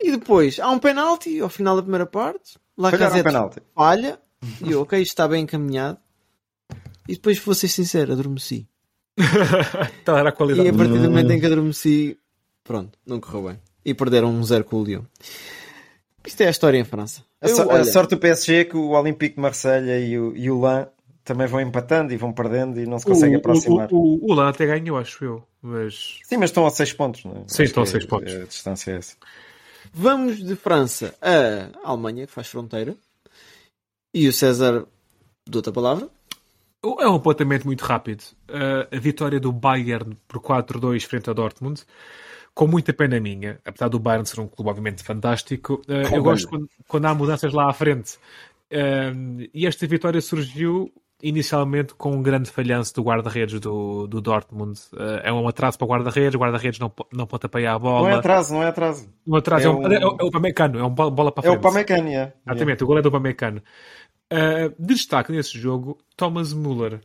E depois há um penalti ao final da primeira parte. Lá um falha. E eu, ok, isto está bem encaminhado. E depois, vou ser sincero, adormeci. Então era a qualidade. E a partir do momento em que adormeci, pronto, não correu bem. E perderam um zero com o Leão. Isto é a história em França. A, Eu, so- a sorte do PSG é que o Olympique de Marselha e o, e o Lan também vão empatando e vão perdendo e não se conseguem aproximar. O, o, o, o Lan até ganhou, acho eu. Mas. Sim, mas estão a 6 pontos, não é? Sim, Acho estão a que seis pontos. A distância é essa. Vamos de França a Alemanha, que faz fronteira. E o César, dou-te a palavra. É um apontamento muito rápido. Uh, a vitória do Bayern por 4-2 frente ao Dortmund, com muita pena minha, apesar do Bayern ser um clube obviamente fantástico. uh, eu gosto quando, quando há mudanças lá à frente. Uh, e esta vitória surgiu inicialmente com um grande falhanço do guarda-redes do, do Dortmund. É um atraso para o guarda-redes, o guarda-redes não, não pode apoiar a bola. Não é atraso, não é atraso. Um atraso, é, é um, um- é, o- é Pamecano, é um bola, para É frente. o Pamecano, é. Exatamente, o gol é do Pamecano. Uh, de destaque nesse jogo, Thomas Müller.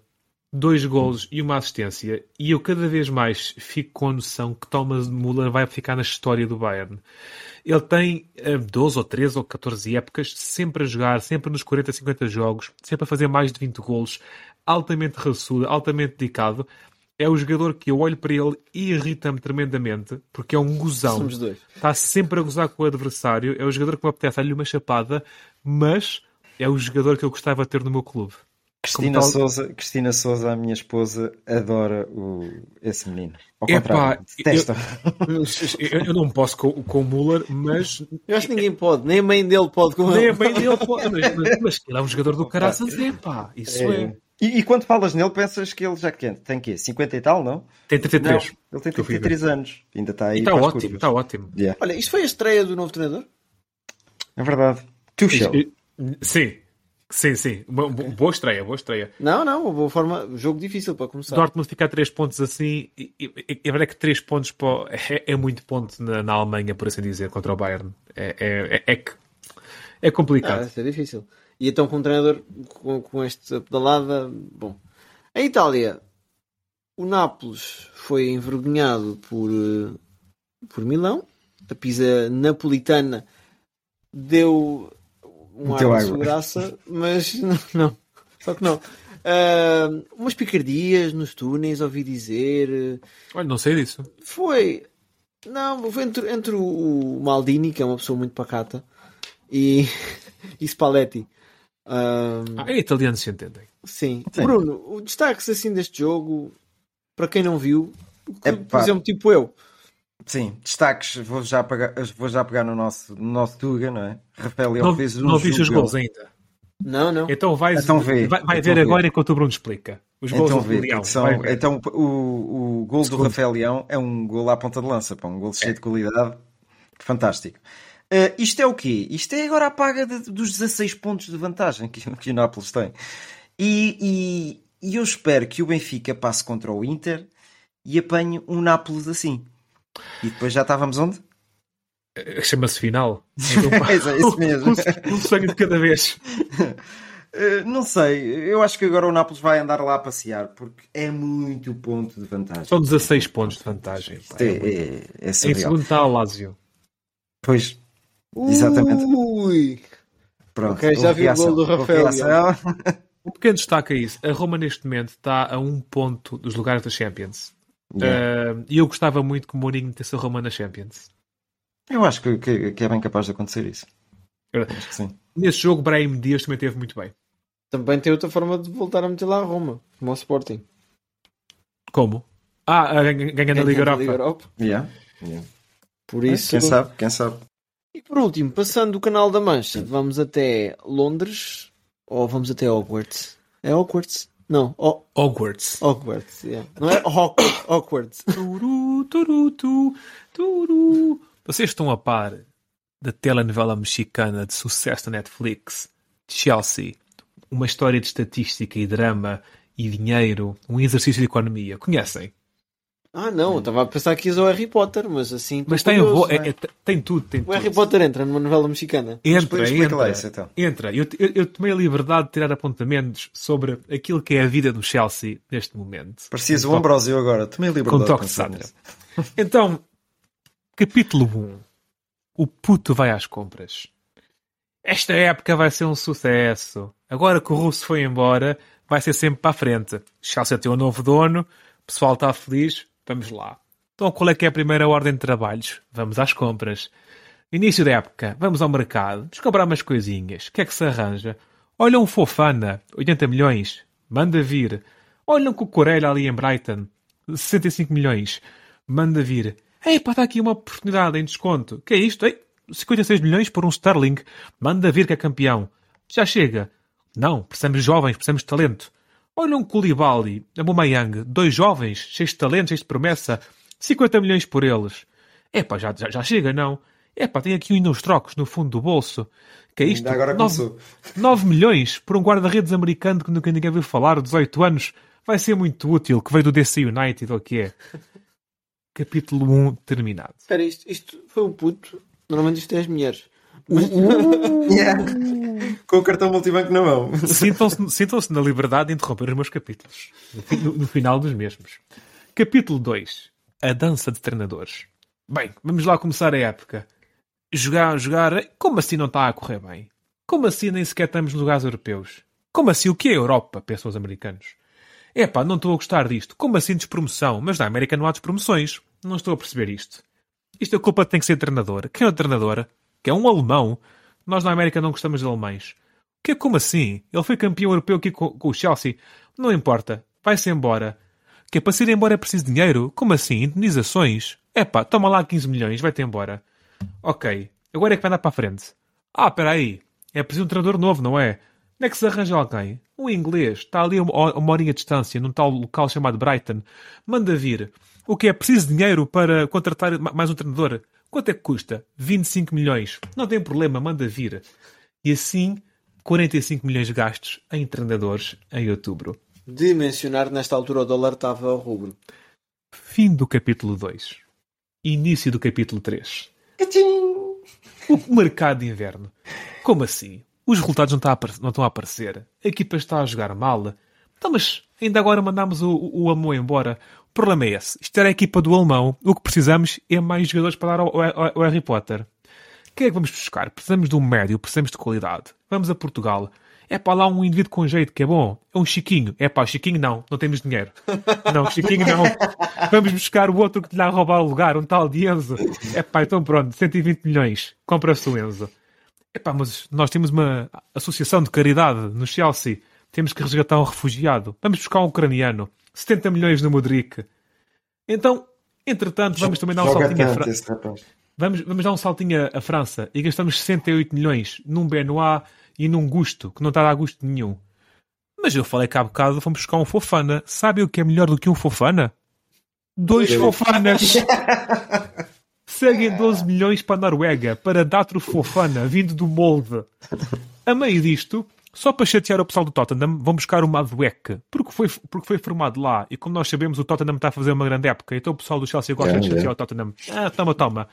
Dois golos e uma assistência. E eu cada vez mais fico com a noção que Thomas Müller vai ficar na história do Bayern. Ele tem uh, 12 ou 13 ou 14 épocas, sempre a jogar, sempre nos 40, 50 jogos, sempre a fazer mais de 20 golos, altamente raçudo, altamente dedicado. É o jogador que eu olho para ele e irrita-me tremendamente, porque é um gozão Somos dois. está sempre a gozar com o adversário. É o jogador que me apetece dar-lhe uma chapada, mas é o jogador que eu gostava de ter no meu clube. Cristina, tal- Souza, Cristina Souza, a minha esposa, adora o, esse menino. Ao Epá, contrário, detesta. Eu, eu não posso com, com o Muller, mas Eu acho que ninguém pode, nem a mãe dele pode com nem ele. a mãe dele pode. Mas, mas, mas ele é um jogador do caraças, é pá. Isso é. É. E, e quando falas nele, pensas que ele já que tem quê? 50 e tal, não? Tem 33. Ele tem Que eu fui ver. 33 anos. Ainda está aí. Está ótimo, está ótimo. Yeah. Olha, isto foi a estreia do novo treinador? É verdade. Tuchel. Sim, sim, sim. Uma boa estreia, boa estreia. Não, não, uma boa forma. Jogo difícil para começar. Dortmund ficar 3 pontos assim, e, e, e a verdade é que 3 pontos para é, é muito ponto na, na Alemanha, por assim dizer, contra o Bayern. É, é, é, é é Ah, complicado. vai ser difícil. E então com um treinador com, com esta pedalada, bom. Em Itália, o Nápoles foi envergonhado por, eh, por Milão. A pizza napolitana deu um ar de água. segurança, mas não, não. Só que não. Ah, umas picardias nos túneis, ouvi dizer. Olha, não sei disso. Foi. Não, foi entre, entre o, Maldini, que é uma pessoa muito pacata, e, e Spalletti. Ah, Ah, é italianos se entendem. sim. Sim. Bruno, o destaque assim deste jogo, para quem não viu, que, por exemplo, tipo eu. Sim, destaques. Vou já pegar, vou já pegar no nosso, no nosso Tuga, não é? Rafael Leão Não, fez um não viste os gols ainda. Não, não. Então, vais, Então vê. vai, vai Então ver vê. agora enquanto o Bruno explica. Os gols Então, do vê, Leão. são- então o, o gol do Rafael Leão é um gol à ponta de lança, pá, um gol cheio de qualidade, fantástico. Eh, isto é o quê? Isto é agora a paga de- dos 16 pontos de vantagem que, que o Nápoles tem. E, e- e eu espero que o Benfica passe contra o Inter e apanhe um Nápoles assim. E depois já estávamos onde? Chama-se final. É isso mesmo. Um, um sonho de cada vez. Eh, não sei, eu acho que agora o Nápoles vai andar lá a passear porque é muito ponto de vantagem. São 16 pontos de vantagem. pá. É, é, é Em surreal. segundo está o Lazio. Pois, Exatamente. Ui! pronto. Ok, já vi o gol do Rafael. Um pequeno destaque a isso. A Roma neste momento está a um ponto dos lugares da Champions. Yeah. Uh, E eu gostava muito que o Mourinho metesse a Roma na Champions. Eu acho que, que- que é bem capaz de acontecer isso. É. Acho que sim. Nesse jogo, Brahim Dias também teve muito bem. Também tem outra forma de voltar a meter lá a Roma, como o Sporting. Como? Ah, ganhando a Liga Europa. Yeah. Yeah. Por isso. Quem sabe, quem sabe. E por último, passando o Canal da Mancha, vamos até Londres ou vamos até Hogwarts? É Hogwarts? Não, Ho- Hogwarts. Hogwarts. yeah. Não é Hogwarts. Hogwarts. Turu, turu, tu, turu. Vocês estão a par da telenovela mexicana de sucesso da Netflix, Chelsea, uma história de estatística e drama e dinheiro, um exercício de economia. Conhecem? Ah, não, eu estava a pensar que ia ao Harry Potter, mas assim. Mas tem, curioso, é- é? é- tem tudo, tem O tudo. Harry Potter entra numa novela mexicana. Entra, Explica lá entra. isso, então. Entra. Eu, eu, eu tomei a liberdade de tirar apontamentos sobre aquilo que é a vida do Chelsea neste momento. Parecias o toque- Ambrosio agora. Tomei a liberdade Com toque de. Então, capítulo 1. O puto vai às compras. Esta época vai ser um sucesso. Agora que o russo foi embora, vai ser sempre para a frente. Chelsea tem um novo dono, o pessoal está feliz, vamos lá. Então qual é que é a primeira ordem de trabalhos? Vamos às compras. Início da época, vamos ao mercado, vamos comprar umas coisinhas. O que é que se arranja? Olha um Fofana, 80 milhões, manda vir. Olha um Cucurella ali em Brighton, 65 milhões, manda vir. Ei, pá, está aqui uma oportunidade em desconto. que é isto? Ei, 56 milhões por um Sterling, manda vir que é campeão. Já chega. Não, precisamos de jovens, precisamos de talento. Olha um Koulibaly, a Bumayang, dois jovens, cheios de talento, cheios de promessa, 50 milhões por eles. Epá, já, já, já chega, não? Epá, tem aqui uns trocos no fundo do bolso. Que é isto? Ainda agora 9, 9 milhões por um guarda-redes americano que nunca ninguém viu falar, 18 anos. Vai ser muito útil, que veio do DC United, ou o que é? Capítulo 1 terminado. Espera, isto, isto foi o puto. Normalmente isto é as mulheres. Yeah. Com o cartão multibanco na mão. Sintam-se sintam na liberdade de interromper os meus capítulos. No, no- final dos mesmos. Capítulo 2. A dança de treinadores. Bem, vamos lá começar a época. Jogar, jogar. Como assim não está a correr bem? Como assim nem sequer estamos nos lugares europeus? Como assim o que é Europa? Pensam os americanos. Epá, não estou a gostar disto. Como assim despromoção? Mas na América não há despromoções. Não estou a perceber isto. Isto a culpa tem que ser treinador. Quem é o treinador? Que é um alemão. Nós na América não gostamos de alemães. Que é como assim? Ele foi campeão europeu aqui com, com o Chelsea. Não importa. Vai-se embora. Que é para se ir embora é preciso dinheiro? Como assim? Indenizações? Epá, toma lá 15 milhões, vai-te embora. Ok. Agora é que vai andar para a frente. Ah, espera aí. É preciso um treinador novo, não é? Onde é que se arranja alguém? Um inglês. Está ali a uma, horinha de distância, num tal local chamado Brighton. Manda vir. O que é preciso dinheiro para contratar ma- mais um treinador? Quanto é que custa? 25 milhões. Não tem problema, manda vir. E assim, 45 milhões gastos em treinadores em outubro. De mencionar, nesta altura o dólar estava ao rubro. Fim do capítulo 2. Início do capítulo 3. O mercado de inverno. Como assim? Os resultados não, tá não estão a aparecer. A equipa está a jogar mal. Então, mas ainda agora mandámos o, o, o Amor embora. O problema é esse. Isto era a equipa do alemão. O que precisamos é mais jogadores para dar ao, ao- ao Harry Potter. Quem é que vamos buscar? Precisamos de um médio, precisamos de qualidade. Vamos a Portugal. É para lá um indivíduo com jeito que é bom. É um Chiquinho. É pá, Chiquinho não. Não temos dinheiro. Não, Chiquinho não. Vamos buscar o outro que lhe dá a roubar o lugar, um tal de Enzo. É pá, então pronto, 120 milhões. Compra-se o Enzo. É pá, mas nós temos uma associação de caridade no Chelsea. Temos que resgatar um refugiado. Vamos buscar um ucraniano. 70 milhões no Modric. Então, entretanto, vamos também dar um Joga saltinho tanto França. Vamos, vamos dar um saltinho à França e gastamos 68 milhões num Benoit e num Gusto, que não está a dar gosto nenhum. Mas eu falei que há bocado fomos buscar um Fofana. Sabe o que é melhor do que um Fofana? Dois Fofanas! Seguem 12 milhões para a Noruega, para Datro Fofana, vindo do molde. A meio disto, só para chatear o pessoal do Tottenham, vão buscar o Madueke, porque foi, porque foi formado lá. E como nós sabemos, o Tottenham está a fazer uma grande época, então o pessoal do Chelsea gosta É, de chatear é. o Tottenham. Ah, toma, toma.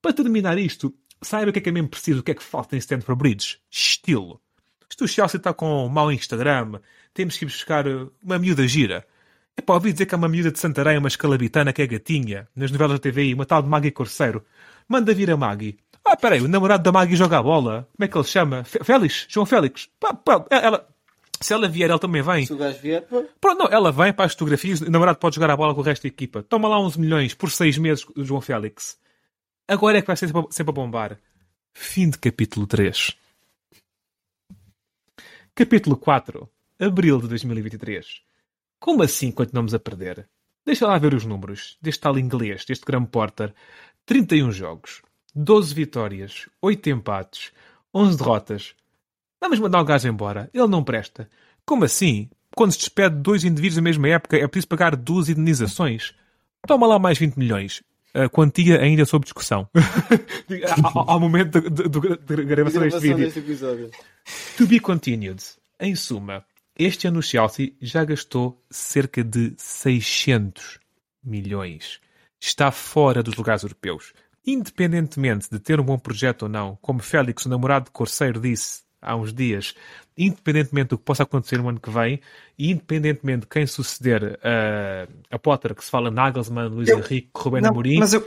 Para terminar isto, saiba o que é que é mesmo preciso, o que é que falta em Stanford Bridge? Estilo. Isto o Chelsea está com um mau Instagram, temos que ir buscar uh, uma miúda gira. É para ouvir dizer que há uma miúda de Santarém, uma escalabitana que é gatinha, nas novelas da TVI, uma tal de Maggie Corceiro. Manda vir a Maggie. Ah, peraí, o namorado da Maggie joga a bola. Como é que ele se chama? Félix? João Félix? Pá, pá, ela, se ela vier, ele também vem. Se o gajo vier, pô, Pronto, não, ela vem para as fotografias, o namorado pode jogar a bola com o resto da equipa. Toma lá 11 milhões por 6 meses João Félix. Agora é que vai ser sempre, sempre a bombar. Fim de capítulo 3. Capítulo 4. Abril de 2023. Como assim continuamos a perder? Deixa lá ver os números deste tal inglês, deste Graham Porter. 31 jogos, 12 vitórias, 8 empates, 11 derrotas. Vamos mandar o gajo embora. Ele não presta. Como assim? Quando se despede dois indivíduos na mesma época é preciso pagar duas indenizações? Toma lá mais 20 milhões. A quantia ainda sob discussão. ao, ao momento de gravação deste vídeo. deste episódio. To be continued. Em suma, este ano o Chelsea já gastou cerca de 600 milhões. Está fora dos lugares europeus. Independentemente de ter um bom projeto ou não, como Félix, o namorado de Corseiro, disse há uns dias, independentemente do que possa acontecer no ano que vem, e independentemente de quem suceder a, a Potter, que se fala Nagelsmann, Luís Eu- Henrique, Rubén Não, Amorim, mas eu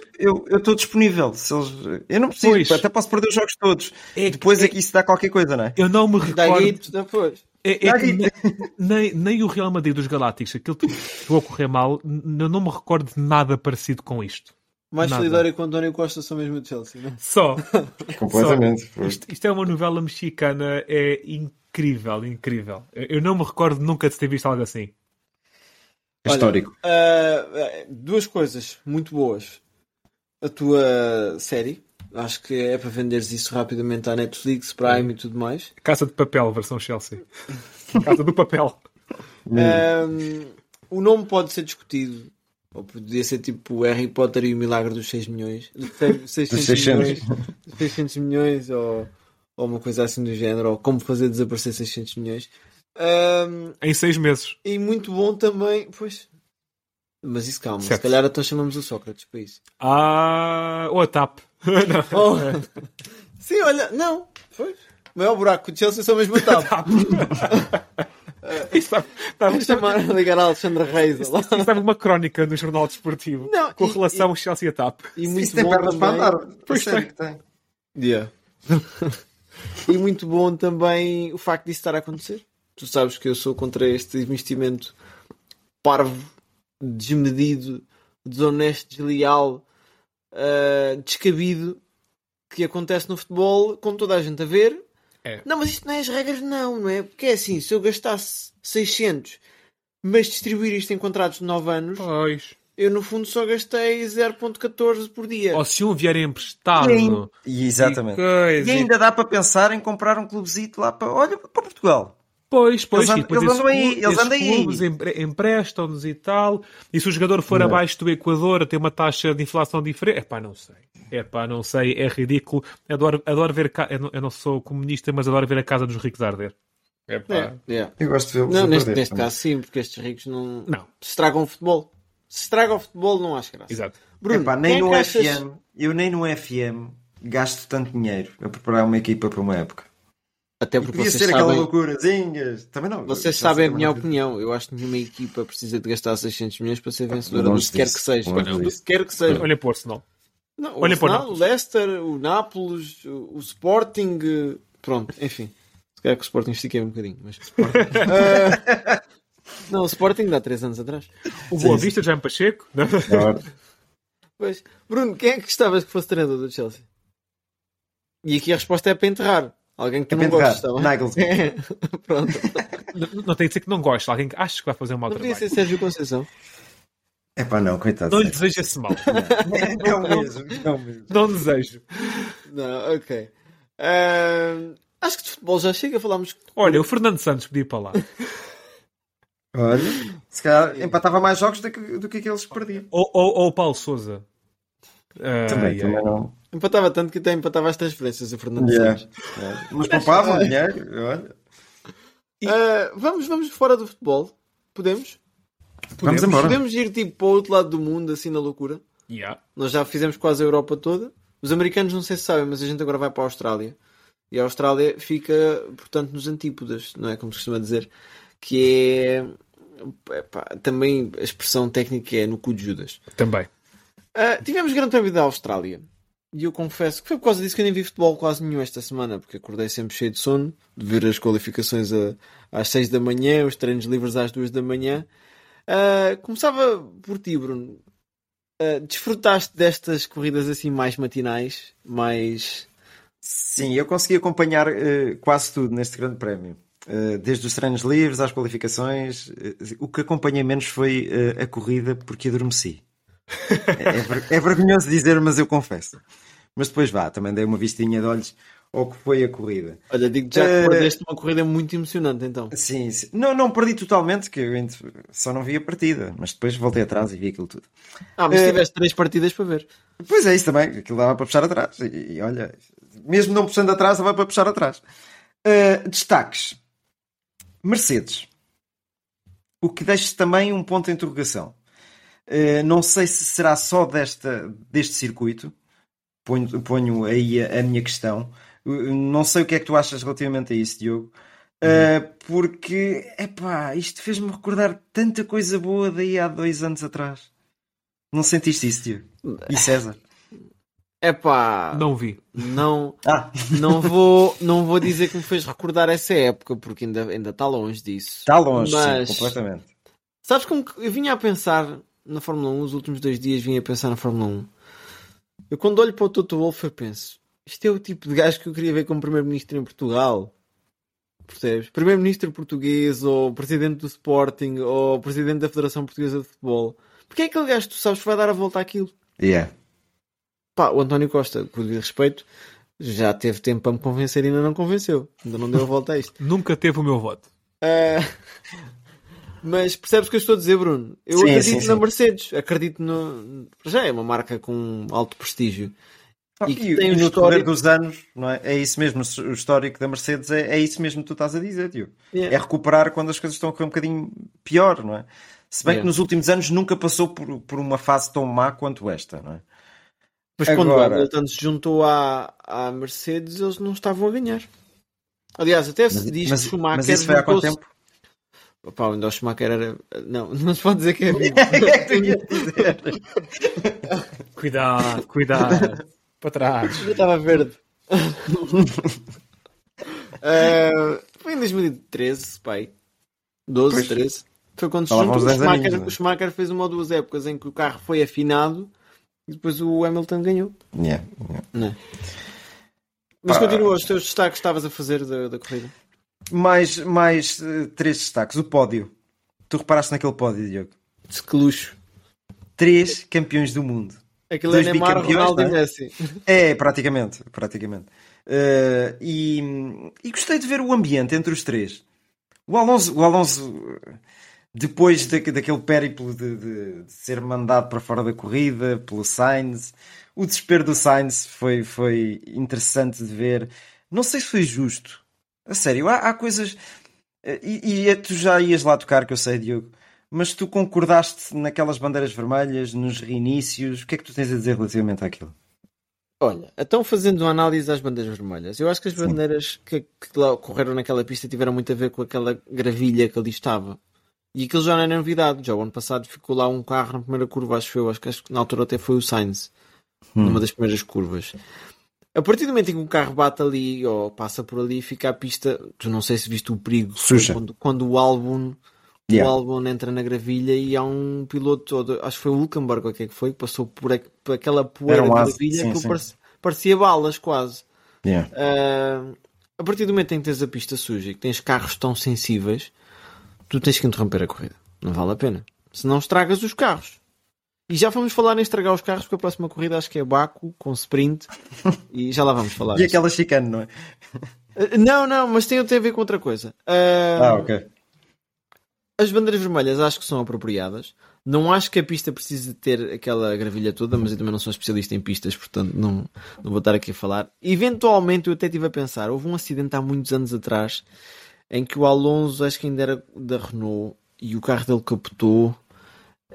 estou disponível. Se eles... Eu não preciso, Pois. até posso perder os jogos todos. É- Depois é- é que isso dá qualquer coisa, não é? eu não me recordo... depois. É, é que nem, nem o Real Madrid dos Galácticos, aquilo que chegou a correr mal, eu não me recordo de nada parecido com isto. Mais Nada. solidário que o António Costa são mesmo do Chelsea, não é? Só. Completamente. Só. Isto, isto é uma novela mexicana, é incrível, incrível. Eu não me recordo nunca de ter visto algo assim. É Histórico. Ah, duas coisas muito boas. A tua série, acho que é para venderes isso rapidamente à Netflix, Prime e tudo mais. Casa de Papel, versão Chelsea. Casa do Papel. Um, o nome pode ser discutido. Ou podia ser tipo Harry Potter e o Milagre dos 6 milhões. Dos 600 Dos 600. milhões. Dos 600 milhões ou, ou uma coisa assim do género. Ou como fazer desaparecer 600 milhões. Um, Em seis meses. e muito bom também. Pois. Mas isso calma. Se Certo. calhar então chamamos o Sócrates para isso. Ah, ou a TAP. Não. Oh. Sim, olha. Não. Pois. O maior buraco do Chelsea só mesmo a TAP. Estava- estava- Vamos chamar a ligar a Alexandre Reis. estava uma crónica no jornal desportivo Não, com e- relação ao Chelsea TAP. E muito Isso tem bom pernas para também. andar. Pois tem. tem. Yeah. e muito bom também o facto disso estar a acontecer. Tu sabes que eu sou contra este investimento parvo, desmedido, desonesto, desleal, ah, descabido que acontece no futebol com toda a gente a ver. É. Não, mas isto não é as regras, não, não é? Porque é assim, se eu gastasse 600, mas distribuir isto em contratos de 9 anos, Pois. eu no fundo só gastei 0.14 por dia. Ou se um vier emprestado. Sim. E exatamente. E coisa, E ainda dá para pensar em comprar um clubezito lá para. Olha, para Portugal. Pois, pois, Eles andam- depois eles andam aí, eles andam aí. empre- emprestam-nos e tal. E se o jogador for abaixo do Equador, tem uma taxa de inflação diferente. É pá, não sei. É pá, não sei. É ridículo. Adoro, adoro ver. ca- Eu não, eu não sou comunista, mas adoro ver a casa dos ricos arder. É pá. É, yeah. Eu gosto de vê-los Não, neste, perder neste caso sim, porque estes ricos não, Não. se estragam o futebol. Se estraga o futebol, não acho graça. Exato. Bruno, Epá, nem é no que achas- FM, eu nem no FM gasto tanto dinheiro a preparar uma equipa para uma época. Até porque podia vocês ser aquela sabem, loucurazinhas. Também não. vocês sabem a minha opinião. Eu acho que nenhuma equipa precisa de gastar 600 milhões para ser vencedora do que quer que seja. Do quer que seja. Olha para o Arsenal. Não, o olha o Arsenal, o Nápoles. Leicester, o Nápoles, o, o Sporting. eh, Pronto, enfim. Se calhar que o Sporting estiquei um bocadinho. Mas... Ah, não, o Sporting dá 3 anos atrás. O Boa Vista, Jaime Pacheco. Ora, Pois. Bruno, quem é que gostavas que fosse treinador do Chelsea? E aqui a resposta é para enterrar. Alguém que tu É não bem? Nagelsmann. Pronto. Não, não tem de ser que não gosta. Alguém que acha que vai fazer um mau Não podia trabalho. ser Sérgio Conceição. É pá, não, coitado. Não lhe desejo esse mal. É o mesmo, é o mesmo. Não desejo. Não, ok. Ahm, acho que de futebol já chega. Falámos. Olha, o Fernando Santos podia ir para lá. Olha, se calhar empatava mais jogos do que, do que aqueles que perdiam. Ou, ou, ou o Paulo Souza. Também, também não. Empatava tanto que até empatava as transferências, o Fernando Yeah. Santos. Mas poupavam dinheiro, olha. Ah, vamos, vamos fora do futebol. Podemos? Vamos embora. Podemos ir tipo para o outro lado do mundo, assim na loucura. Yeah. Nós já fizemos quase a Europa toda. Os americanos não sei se sabem, mas a gente agora vai para a Austrália. E a Austrália fica, portanto, nos antípodas, não é? Como se costuma dizer. Que é. epá, também a expressão técnica é no cu de Judas. Também. Ah, tivemos grande prémio da Austrália. E eu confesso que foi por causa disso que eu nem vi futebol quase nenhum esta semana, porque acordei sempre cheio de sono, de ver as qualificações a- às 6 da manhã, os treinos livres às 2 da manhã. Ah, começava por ti, Bruno. Ah, desfrutaste destas corridas assim mais matinais, mais. Sim, eu consegui acompanhar eh, quase tudo neste grande prémio. Desde os treinos livres às qualificações. o que acompanhei menos foi a corrida porque adormeci. É, é é vergonhoso dizer, mas eu confesso. Mas depois vá, também dei uma vistinha de olhos ao que foi a corrida. Olha, digo já que Eh, perdeste uma corrida muito emocionante então. Sim, sim. Não, não perdi totalmente, que eu só não vi a partida, mas depois voltei atrás e vi aquilo tudo. Ah, mas eh, tiveste três partidas para ver. Pois é, isso também, aquilo dava para puxar atrás. E, e olha, mesmo não puxando atrás, dava para puxar atrás. Uh, destaques: Mercedes. O que deixa também um ponto de interrogação. Uh, não sei se será só desta, deste circuito. Ponho, ponho aí a, a minha questão. Uh, Não sei o que é que tu achas relativamente a isso, Diogo. Uh, porque, epá, isto fez-me recordar tanta coisa boa daí há dois anos atrás. Não sentiste isso, Diogo? E César? É pá, Não vi. não, Ah, não, vou, não vou dizer que me fez recordar essa época, porque ainda ainda está longe disso. está longe, Mas- sim, completamente. Sabes como que eu vinha a pensar na Fórmula 1, os últimos dois dias vinha a pensar na Fórmula 1. Eu quando olho para o Toto Wolff eu penso, isto é o tipo de gajo que eu queria ver como primeiro-ministro em Portugal. Percebes? Primeiro-ministro português, ou presidente do Sporting, ou presidente da Federação Portuguesa de Futebol. Porque é aquele gajo que tu sabes que vai dar a volta àquilo. Yeah. Pá, o António Costa, com o devido respeito, já teve tempo para me convencer e ainda não convenceu. Ainda não deu a volta a isto. Nunca teve o meu voto. Ah, mas percebes o que eu estou a dizer, Bruno? Eu Sim, acredito sim, na. Mercedes. Acredito no. Já é uma marca com alto prestígio. Ah, E E, tem no decorrer histórico- dos anos, não é? É isso mesmo, o histórico da Mercedes é, é isso mesmo que tu estás a dizer, tio. Yeah. É recuperar quando as coisas estão a correr um bocadinho pior, não é? Se bem Yeah. que nos últimos anos nunca passou por, por uma fase tão má quanto esta, não é? Mas quando o Agora- Hamilton se juntou à, à Mercedes, eles não estavam a ganhar. Aliás, até se Mas, diz mas, que o Schumacher mas isso foi há quanto tempo? Opa, ainda o Schumacher era. Não, não se pode dizer que é vivo. Cuidado, cuidado. Para trás. Já estava verde. Ah, foi em 2013, pai. 12, Pois. 13. Foi quando vão O uns 10 Schumacher, aninhos, né? o Schumacher fez uma ou duas épocas em que o carro foi afinado e depois o Hamilton ganhou. Yeah, yeah. Não é? Mas Pá. continua os teus destaques que estavas a fazer da, da corrida. Mais, mais eh, três destaques. O pódio. Tu reparaste naquele pódio, Diogo? Que luxo. Três campeões do mundo. Aquilo é Dois Neymar, bicampeões, Ronaldo e é? Messi. É, praticamente, praticamente. Eh, e, e gostei de ver o ambiente entre os três. O Alonso, o Alonso depois da, daquele périplo de, de- de ser mandado para fora da corrida pelo Sainz, o desespero do Sainz foi, foi interessante de ver. Não sei se foi justo. A sério, há, há coisas. eh, E, e tu já ias lá tocar, que eu sei, Diogo. Mas tu concordaste naquelas bandeiras vermelhas, nos reinícios. O que é que tu tens a dizer relativamente àquilo? Olha, então fazendo uma análise às bandeiras vermelhas, eu acho que as bandeiras que, que lá correram naquela pista tiveram muito a ver com aquela gravilha que ali estava. E aquilo já não era novidade. Já o ano passado ficou lá um carro na primeira curva, acho eu. Acho que, acho que na altura até foi o Sainz, numa das primeiras curvas. A partir do momento em que um carro bate ali ou passa por ali, fica a pista. Tu não sei se viste o perigo quando, quando o álbum Yeah. o álbum entra na gravilha e há um piloto acho que foi o Hulkenberg, o que é que foi, que passou por, aqu- por aquela poeira um de gravilha sim, que parecia, parecia balas quase. Yeah. Ah, a partir do momento em que tens a pista suja e que tens carros tão sensíveis, tu tens que interromper a corrida. Não vale a pena. Senão estragas os carros. E já vamos falar em estragar os carros, porque a próxima corrida acho que é Baku com sprint e já lá vamos falar. E aquela chicane, não é? Ah, Não, não, mas tem, tem a ver com outra coisa. Ah, Ah, ok. As bandeiras vermelhas acho que são apropriadas. Não acho que a pista precise ter aquela gravilha toda, mas eu também não sou especialista em pistas, portanto não, não vou estar aqui a falar. Eventualmente eu até estive a pensar, houve um acidente há muitos anos atrás em que o Alonso, acho que ainda era da Renault, e o carro dele capotou.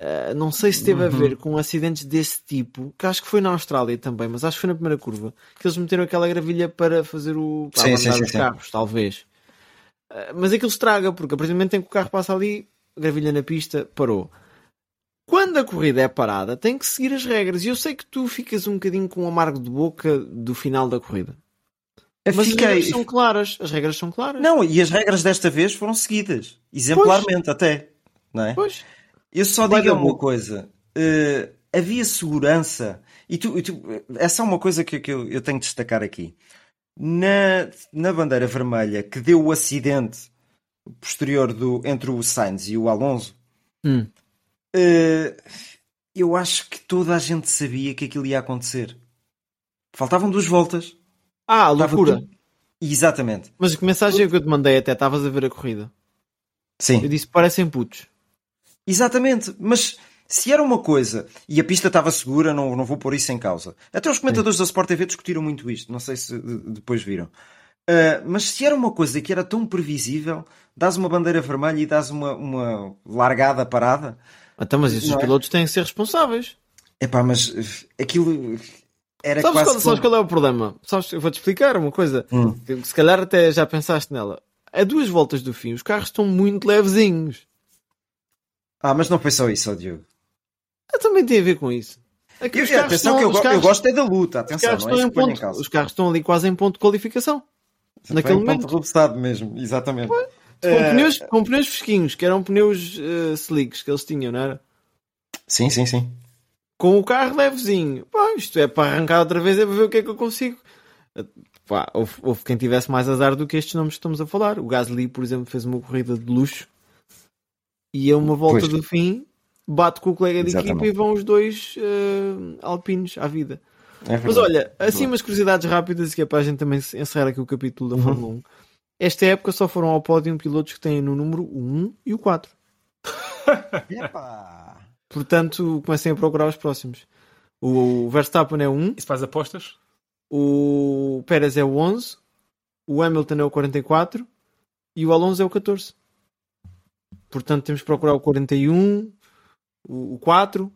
Ah, não sei se teve a ver com acidentes desse tipo, que acho que foi na Austrália também, mas acho que foi na primeira curva, que eles meteram aquela gravilha para fazer o para Sim, sim, sim, os carros, talvez. Uh, mas aquilo estraga, porque a partir do momento em que o carro passa ali, gravilha na pista, parou. Quando a corrida é parada, tem que seguir as regras. E eu sei que tu ficas um bocadinho com um amargo de boca do final da corrida. Mas as Fiquei- regras são claras. As regras são claras. Não, e as regras desta vez foram seguidas. Exemplarmente até. Não é? Pois. Eu só Vai digo uma coisa. eh, havia segurança. E tu, e tu- essa é uma coisa que, que eu, eu tenho de destacar aqui. Na, na bandeira vermelha que deu o acidente posterior do, entre o Sainz e o Alonso, Hum. eh, eu acho que toda a gente sabia que aquilo ia acontecer. Faltavam duas voltas. Ah, loucura. Exatamente. Mas que mensagem que eu te mandei até, estavas a ver a corrida. Sim. Eu disse, parecem putos. Exatamente, mas se era uma coisa e a pista estava segura, não, não vou pôr isso em causa. Até os comentadores da Sport TV discutiram muito isto, não sei se de- depois viram. Uh, mas se era uma coisa que era tão previsível, dás uma bandeira vermelha e dás uma, uma largada parada. Então, mas esses Não é? pilotos têm que ser responsáveis. Epá, mas uh, aquilo era Sabes, quase. qual, sabes como- qual é o problema? Sabes, eu vou-te explicar uma coisa. Hum. Se calhar até já pensaste nela. A duas voltas do fim, os carros estão muito levezinhos. Ah, mas não foi só isso, ó Diogo. Eu também tem a ver com isso. Aqui Eu, os carros atenção estão- que eu, os go- eu carros- gosto é da luta, os atenção, carros não é ponto, os carros estão ali quase em ponto de qualificação. Foi naquele ponto momento. rebuçado mesmo, exatamente. Com, Eh, pneus, com pneus fresquinhos, que eram pneus eh, slicks que eles tinham, não era? Sim, sim, sim. com o carro levezinho. Pá, isto é para arrancar outra vez é para ver o que é que eu consigo. Pá, houve, houve quem tivesse mais azar do que estes nomes que estamos a falar. O Gasly, por exemplo, fez uma corrida de luxo e a uma volta Pois. do fim bate com o colega de Exatamente. equipa e vão os dois eh, alpinos à vida. É Mas olha, assim umas curiosidades rápidas que é para a gente também encerrar aqui o capítulo da Fórmula 1. Esta época só foram ao pódio pilotos que têm no número o 1 e o 4. Epá. Portanto, comecem a procurar os próximos. O Verstappen é o 1, Isso faz apostas? o Pérez é o 11, o Hamilton é o 44 e o Alonso é o 14. Portanto, temos que procurar o 41, o o 4.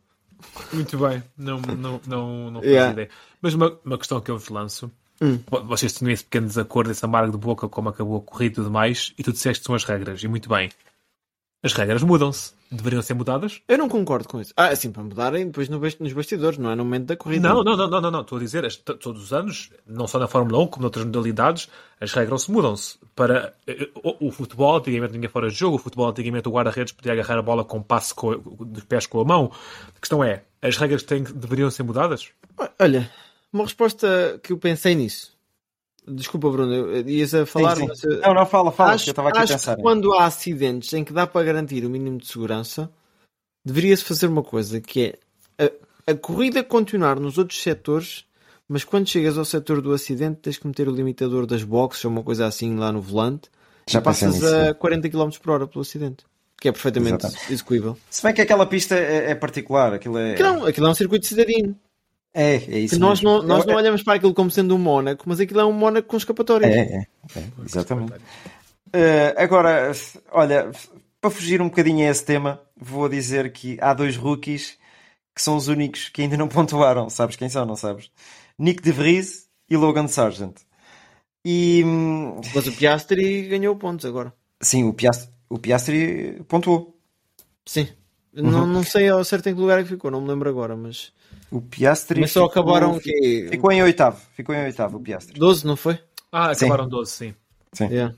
Muito bem, não, não, não, não fazia Yeah. ideia. Mas uma, uma questão que eu vos lanço: Hum. Vo- vocês tinham esse pequeno desacordo, esse amargo de boca, como acabou a corrida e tudo mais, e tu disseste que são as regras, e muito bem. As regras mudam-se, deveriam ser mudadas? Eu não concordo com isso. Ah, assim, para mudarem depois no nos bastidores, não é no momento da corrida. Não, não, não, não, não, não. Estou a dizer, as- todos os anos, não só na Fórmula 1, como noutras modalidades, as regras se mudam-se. Para eh, o, o futebol, antigamente ninguém fora de jogo, o futebol, antigamente o guarda-redes podia agarrar a bola com passe com, dos pés com a mão. A questão é, as regras têm, deveriam ser mudadas? Olha, uma resposta que eu pensei nisso. Desculpa, Bruno, ias a falar, Sim, sim. mas eu- Não, não, fala, fala, acho, que eu estava aqui a acho pensar. que quando há acidentes em que dá para garantir o mínimo de segurança, deveria-se fazer uma coisa que é a, a corrida continuar nos outros setores, mas quando chegas ao setor do acidente tens que meter o limitador das boxes ou uma coisa assim lá no volante Já e passas nisso, a sim. 40 km por hora pelo acidente. Que é perfeitamente Exatamente. execuível. Se bem que aquela pista é, é particular, aquilo é. Aquilo, é um- aquilo é um circuito cidadino. É, é isso. Que nós mesmo. não, nós não olhamos para aquilo como sendo um Mónaco, mas aquilo é um Mónaco com escapatórias. É, é, é, exatamente. Eh, agora, olha, para fugir um bocadinho a esse tema, vou dizer que há dois rookies que são os únicos que ainda não pontuaram. Sabes quem são, não sabes? Nick De Vries e Logan Sargent. E hum, Mas o Piastri ganhou pontos agora. sim, o Piastri, o Piastri pontuou. Sim. Uhum. Não, não sei ao certo em que lugar é que ficou, não me lembro agora, mas. O Piastri Mas só ficou- acabaram quê? Ficou em oitavo. Ficou em oitavo o Piastri. 12, não foi? Ah, Sim. acabaram 12, sim. Sim. Yeah.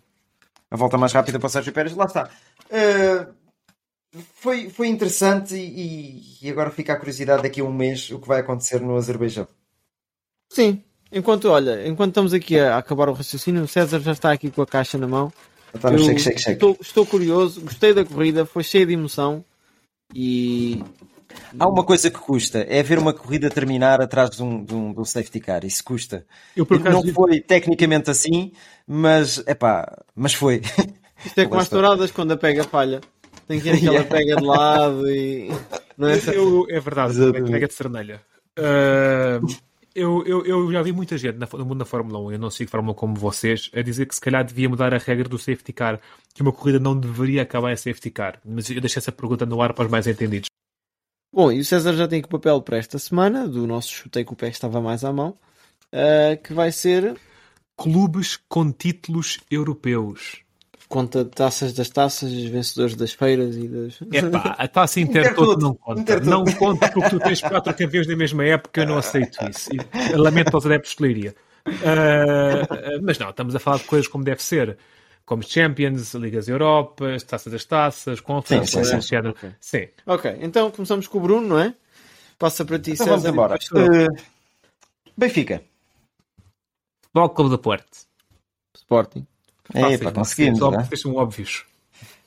a volta mais rápida para o Sérgio Pérez, lá está. Uh, foi, foi interessante e, e agora fica a curiosidade daqui a um mês o que vai acontecer no Azerbaijão. Sim. Enquanto, olha, enquanto estamos aqui a acabar o raciocínio, o César já está aqui com a caixa na mão. Está no Eu shake, shake, shake. Estou, estou curioso, gostei da corrida, foi cheia de emoção e. Há uma coisa que custa, é ver uma corrida terminar atrás de um, de um, de um safety car. Isso custa. Eu, por acaso, Não foi tecnicamente assim, mas, epá, mas foi. Isto é como as touradas quando a pega falha. Tem que ir aquela pega de lado e. Não é? Eu- é verdade, pega de cernelha. Ah, eu, eu, eu já vi muita gente no mundo da Fórmula 1, eu não sigo Fórmula 1 como vocês, a dizer que se calhar devia mudar a regra do safety car, que uma corrida não deveria acabar em safety car. Mas eu deixei essa pergunta no ar para os mais entendidos. Bom, e o César já tem aqui o papel para esta semana, do nosso chutei que o pé estava mais à mão, ah, que vai ser Clubes com títulos europeus. Conta de taças das taças, os vencedores das feiras e das. Epá, a taça Inter Inter todo tudo, não conta. Não conta porque tu tens quatro campeões na mesma época, eu não aceito isso. E lamento aos adeptos de Leiria. Ah, mas não, estamos a falar de coisas como deve ser. Como Champions, Ligas Europas, Taça das Taças, Conferências, Sim, sim, sim. etc. Sim. ok, então começamos com o Bruno, não é? Passa para ti, Então César. vamos embora. depois. Uh, Benfica. Futebol Clube da Porto. Sporting. É, Fáceis, pá, não? conseguimos. Só né? são óbvios.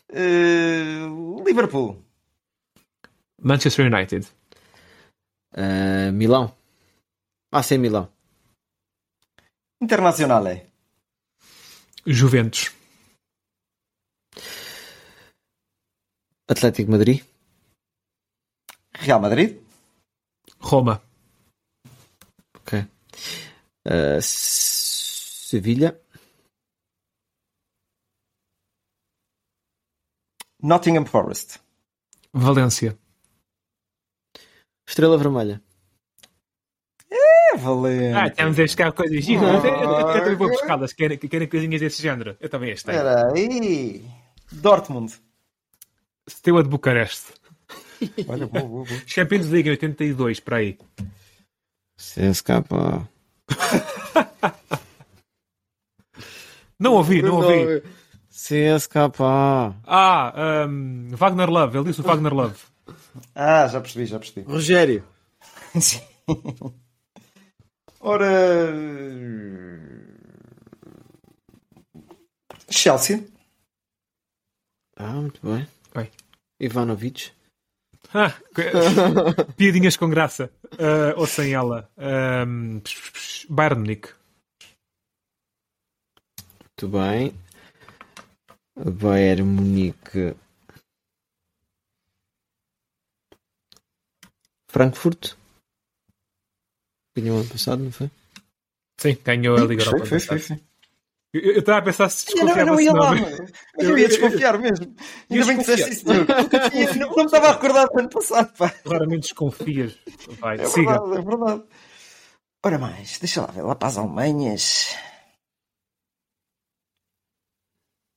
Uh, Liverpool. Manchester United. Ah, Milão. Ah, sim, Milão. Internacional é. Juventus. Atlético Madrid. Real Madrid. Roma. Ok. Ah, Sevilha. Nottingham Forest. Valência. Estrela Vermelha. É valente. Ah, estamos a buscar coisas giras. Eu, também vou buscá-las. Querem, querem coisinhas desse género? Eu também as tenho. Espera aí. Dortmund. Steaua de Bucareste. Olha, boa, boa, boa. Champions League em 82, para aí. CSK. Não ouvi, não ouvi. CSK. Ah, um, Wagner Love. Ele disse o Wagner Love. Ah, já percebi, já percebi. Rogério. Sim. Ora. Chelsea. Ah, muito bem. Bem. Ivanovic. Ah, piadinhas com graça. Uh, ou sem ela. Um, psh, Bayern Munique. Muito bem. Bayern Munique. Frankfurt. Ganhou ano passado, não foi? Sim, ganhou a Liga Europa. foi, foi, foi. Eu eu estava a pensar se Eu não, eu desconfiava não ia lá, mas- eu ia desconfiar mesmo. Ainda bem que disseste isso, Diogo. Porque eu tinha- Não não me estava a recordar do ano passado, pá. Raramente desconfias. Vai, É siga. verdade, é verdade. Ora mais, deixa lá ver, lá para as Alemanhas.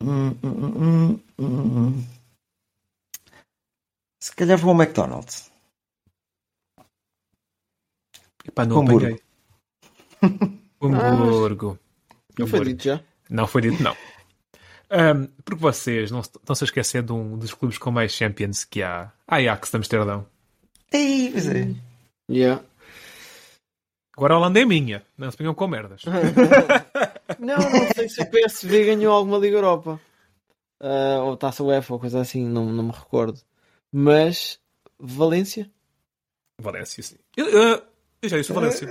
Hum, hum. Se calhar vou ao McDonald's. Epá, não Hamburgo. apanhei. Hamburgo. Não foi dito já? Não foi dito, não. Ahm, porque vocês não se- estão-se a esquecer de um dos clubes com mais Champions que há. Ajax de Amsterdão. Ei, pois é. Yeah. Agora a Holanda é minha. Não se venham com merdas. Não, não sei se o PSV ganhou alguma Liga Europa. Ah, ou Taça UEFA ou coisa assim, não, não me recordo. Mas Valência? Valência, sim. Eu, eu- eu já disse o Valência.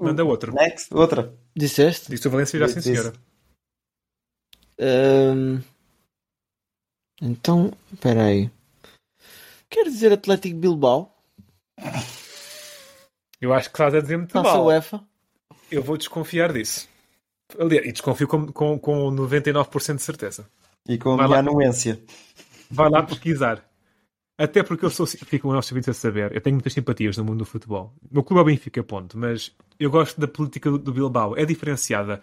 Manda outro. Next, outra. Disseste? Disse o Valência já, sim, Disse. senhora. Então, espera aí. Quer dizer Atlético Bilbao? Eu acho que estás a dizer muito Taça mal. UEFA? Eu vou desconfiar disso. Aliás, e desconfio com, com, com 99% de certeza. E com a Vai minha lá. anuência. Vai lá pesquisar. Até porque eu sou, fico o nosso ouvintes a saber, eu tenho muitas simpatias no mundo do futebol. O meu clube é o Benfica, ponto. Mas eu gosto da política do, do Bilbao. É diferenciada.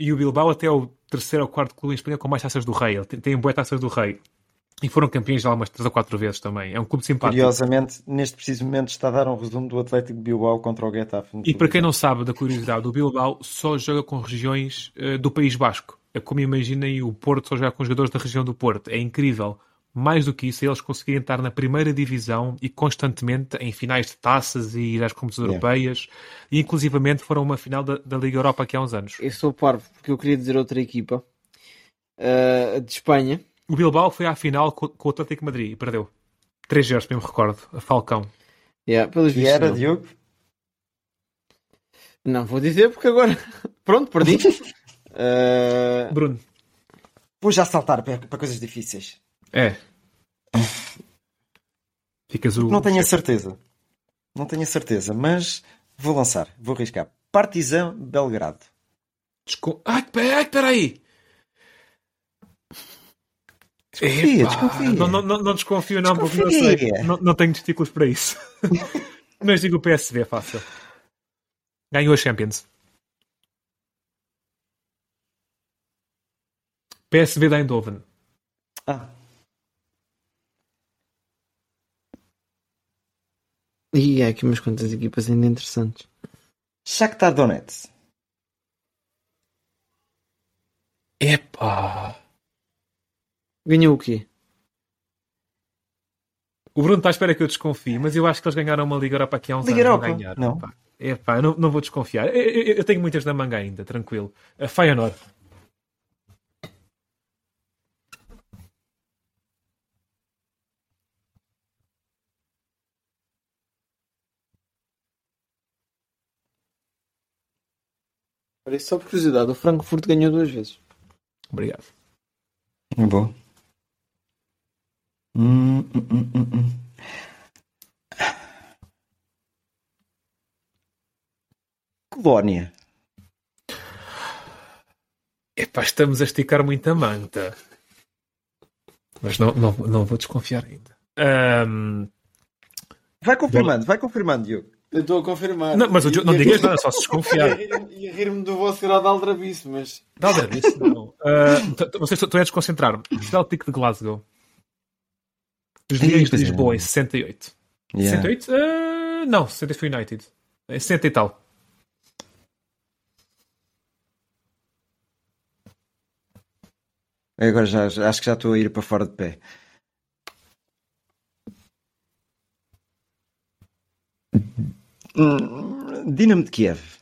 E o Bilbao até é o terceiro ou quarto clube em Espanha com mais taças do rei. Ele tem, tem boas taças do rei. E foram campeões já umas três ou quatro vezes também. É um clube simpático. Curiosamente, neste preciso momento está a dar um resumo do Atlético Bilbao contra o Getafe. E para quem não sabe da curiosidade, o Bilbao só joga com regiões eh, do País Basco. É como imaginem o Porto só joga com jogadores da região do Porto. É incrível. Mais do que isso, eles conseguirem estar na primeira divisão e constantemente em finais de taças e ir às competições Yeah. europeias. E inclusivamente foram uma final da, da Liga Europa aqui há uns anos. Eu sou parvo, porque eu queria dizer outra equipa. Ah, de Espanha. O Bilbao foi à final co- com, o Atlético de Madrid e perdeu. 3-0, se bem me recordo. A Falcão. Yeah, pelos E vistos, era, não. Diogo? Não vou dizer porque agora. Pronto, perdi. Ah, Bruno. Vou já saltar para, para coisas difíceis. É. Ficas o. Não tenho a certeza. Não tenho a certeza, mas vou lançar, vou arriscar. Partizan Belgrado. Desco... Ai, peraí, peraí. Desconfia, Epá, desconfia. Não, não, não, desconfio, não, porque não sei. Desconfia. Não, não tenho testículos para isso. Mas digo o PSV, é fácil. Ganhou a Champions. PSV da Eindhoven. Ah, E há aqui umas quantas equipas ainda interessantes. Shakhtar Donetsk. Epá. Ganhou o quê? O Bruno está à espera que eu desconfie, mas eu acho que eles ganharam uma Liga Europa aqui há uns Liga anos. Europa? Não ganharam. Não. Epá, eu não, não vou desconfiar. Eu, eu- eu tenho muitas na manga ainda, tranquilo. A Feyenoord. Olha, só por curiosidade, o Frankfurt ganhou duas vezes. Obrigado. Bom. Hum, hum, hum, hum, hum. Colónia. Epá, estamos a esticar muito a manta. Mas não, não, não vou desconfiar ainda. Ahm, Vai confirmando, vai confirmando, Diogo. Eu estou a confirmar. não, mas não E- digas nada, só se desconfiar. E a rir-me do vosso grau de aldrabice, mas. Nada disso, não. T- vocês estão a desconcentrar. Celtic de Glasgow. Os Leões de pois é. Lisboa em 68. Yeah. 68? Ah, não, 60 foi United. Em 60 e tal. Agora já, acho que já estou a ir para fora de pé. Hum, Dinamo de Kiev.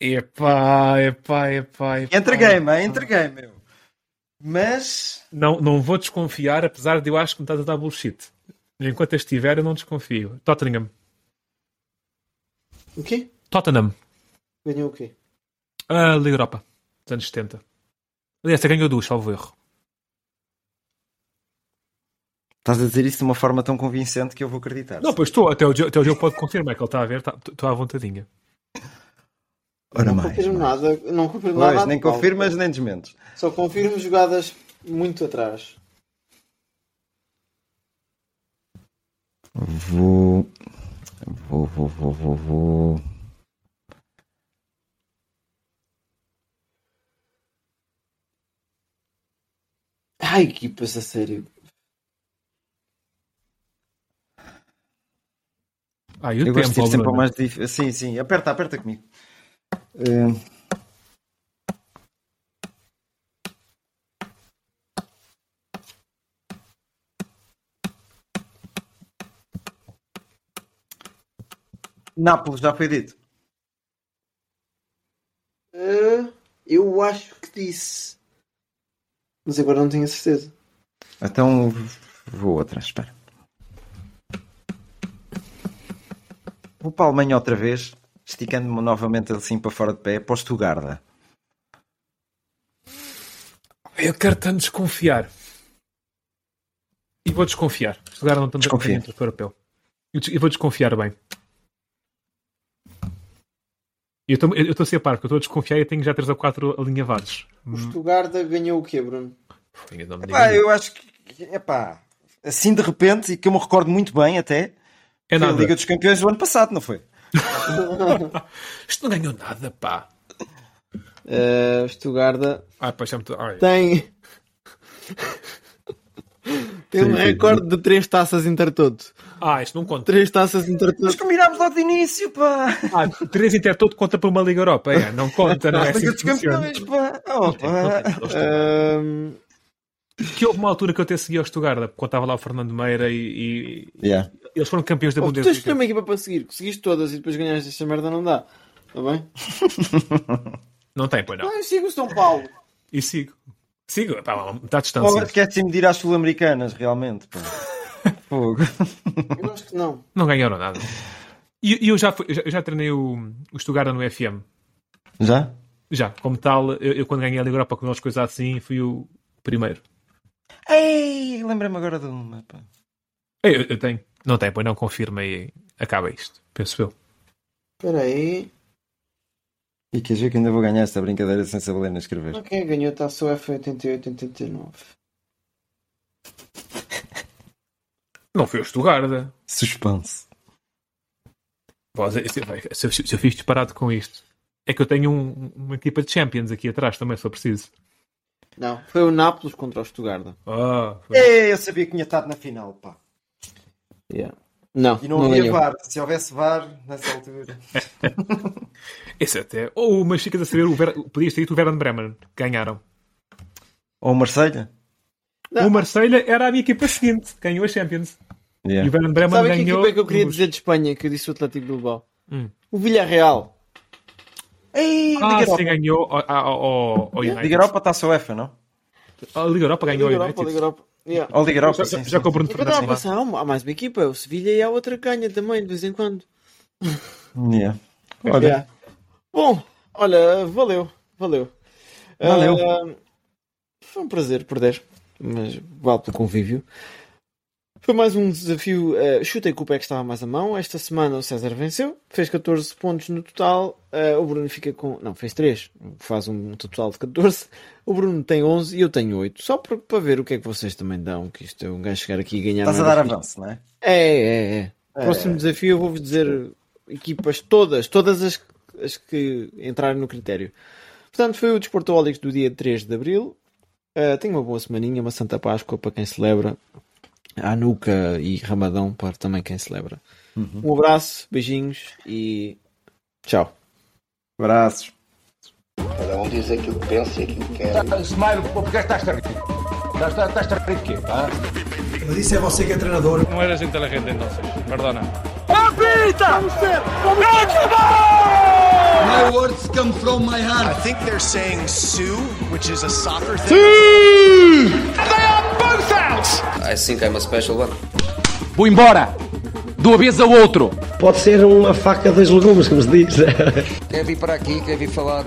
Epá, epá, epá, epá. Entreguei, me entreguei, meu. Mas. Não, não vou desconfiar, apesar de eu acho que me estás a dar bullshit. Enquanto estiver, eu não desconfio. Tottenham. O quê? Tottenham. Ganhou o quê? A Liga Europa. Dos anos 70. Aliás, você ganhou duas, salvo erro. Estás a dizer isso de uma forma tão convincente que eu vou acreditar. Não, pois estou. Até o, até o Diogo pode confirmar que ele está a ver. Estou à vontadinha. Ora não mais. confirmo mais. nada. Não confirmo Pois, nada. nem confirmas nem desmentes. Só confirmo jogadas muito atrás. Vou. Vou, vou, vou, vou, vou. Ai, equipas, a sério. Ah, e o Eu gosto de tempo, ir sempre ao mais difícil. Sim, sim. Aperta, aperta comigo. Eh, Nápoles, já foi dito. Ah, eu acho que disse. Mas agora não tenho a certeza. Então vou outra, espera. Vou para a Alemanha outra vez, esticando-me novamente assim para fora de pé, para o Stuttgart. Eu quero tanto desconfiar. E vou desconfiar. Estudar não tanto Desconfia. entre o europeu. Eu vou desconfiar bem. Eu estou a ser par, porque eu estou a desconfiar e tenho já 3 ou 4 alinhavados. O Stuttgart ganhou o quê, Bruno? Epá, eu acho que, epá, assim de repente, e que eu me recordo muito bem até, É foi a nada. Liga dos Campeões do ano passado, não foi? Isto não ganhou nada, pá. Uh, Stuttgart Ah, pá, já me... Ai. tem. tem um recorde de 3 taças intertoto. ah, isto não conta. 3 taças Mas intertoto. combinámos logo de início, pá! Ah, 3 Intertoto conta para uma Liga Europa. É, não conta, não é assim Liga que. Campeões, pá! Oh, Não tem, não pá. tem. Eles têm. Ahm, Que houve uma altura que eu até segui ao Stuttgart, quando estava lá o Fernando Meira e, e- Yeah. eles foram campeões da oh, tu tens Bundesliga. uma equipa para seguir. Conseguiste todas e depois ganhaste esta merda, não dá. Está bem? Não tem, pois não. Ah, eu sigo o São Paulo. E sigo. Sigo, pá, está à Oh, distância. Esquece-me de ir às sul-americanas, realmente, pá. Fogo. Eu acho que não. Não ganharam nada. E e eu já, fui- eu já, eu já treinei o, o Stuttgart no FM. Já? Já, como tal, eu, eu quando ganhei a Liga Europa com eles, coisas assim, fui o primeiro. Ei, lembrei-me agora de uma, pá. Eu, eu tenho. Não tem, pois não, confirma e acaba isto. Penso eu. Espera aí. E queres ver que ainda vou ganhar esta brincadeira sem saber ler nem escrever? Não, Quem ganhou está só F88-89. Não foi o Stuttgart. Suspense. Se, eu fiz disparado com isto, é que eu tenho um- uma equipa de Champions aqui atrás também, se for preciso. Não, foi o Nápoles contra o Stuttgart. Ah, foi- Ei, eu sabia que tinha estado na final, pá. Yeah. Não, E não, não havia ganhou. VAR. Se houvesse VAR, nessa altura. Esse até. Ou, mas ficas a saber, o Ver... podias ter dito o Werder Bremen. Ganharam. Ou o Marselha? Não. O Marselha era a minha equipa seguinte, ganhou a Champions. E Yeah. o Werder Bremen Sabe que ganhou. equipa é que eu queria dizer de Espanha, que eu disse o Atlético Bilbao? Hum. O Villarreal. Ei, Ah, Liga sim, Europa. ganhou ao, ao, ao United. Liga Europa está-se a UEFA, não? A Liga Europa ganhou Liga ao Europa, United. Liga Europa. Yeah. Ou Liga Europa, Já, sim. já, já com o Bruno É que eu estava a pensar, há há mais uma equipa, o Sevilha e a outra ganha também, de vez em quando. Yeah. Olha, Yeah. Bom, olha, valeu, valeu. Valeu. Ah, foi um prazer perder, mas vale pelo convívio. Foi mais um desafio. ah, chutei que o pé que estava mais a mão. Esta semana o César venceu, fez 14 pontos no total. Ah, o Bruno fica com. Não, fez 3, faz um total de 14. O Bruno tem 11 e eu tenho 8. Só para, para ver o que é que vocês também dão. Que isto é um gajo chegar aqui e ganhar. estás a é dar avanço, não é? É, é, é. Próximo desafio eu vou-vos dizer equipas todas, todas as, as que entrarem no critério. Portanto, foi o Desportólicos do dia 3 de Abril. Uh, tenha uma boa semaninha, uma Santa Páscoa para quem celebra. Anuca e Ramadão para também quem celebra. Um abraço, beijinhos e tchau. Abraços. Cada um diz aquilo que pensa e aquilo que quer. Smile, porque estás a rir? Estás, estás a rir de quê? Mas isso é você que é treinador. No eres inteligente entonces. Perdona. My words come from my I heart. think they're saying Sue, which is a soccer thing. They out! I think I'm a special one. Vou embora. De uma vez ao outro. Pode ser uma faca dos legumes, como se diz. Quer vir para aqui, quer vir falar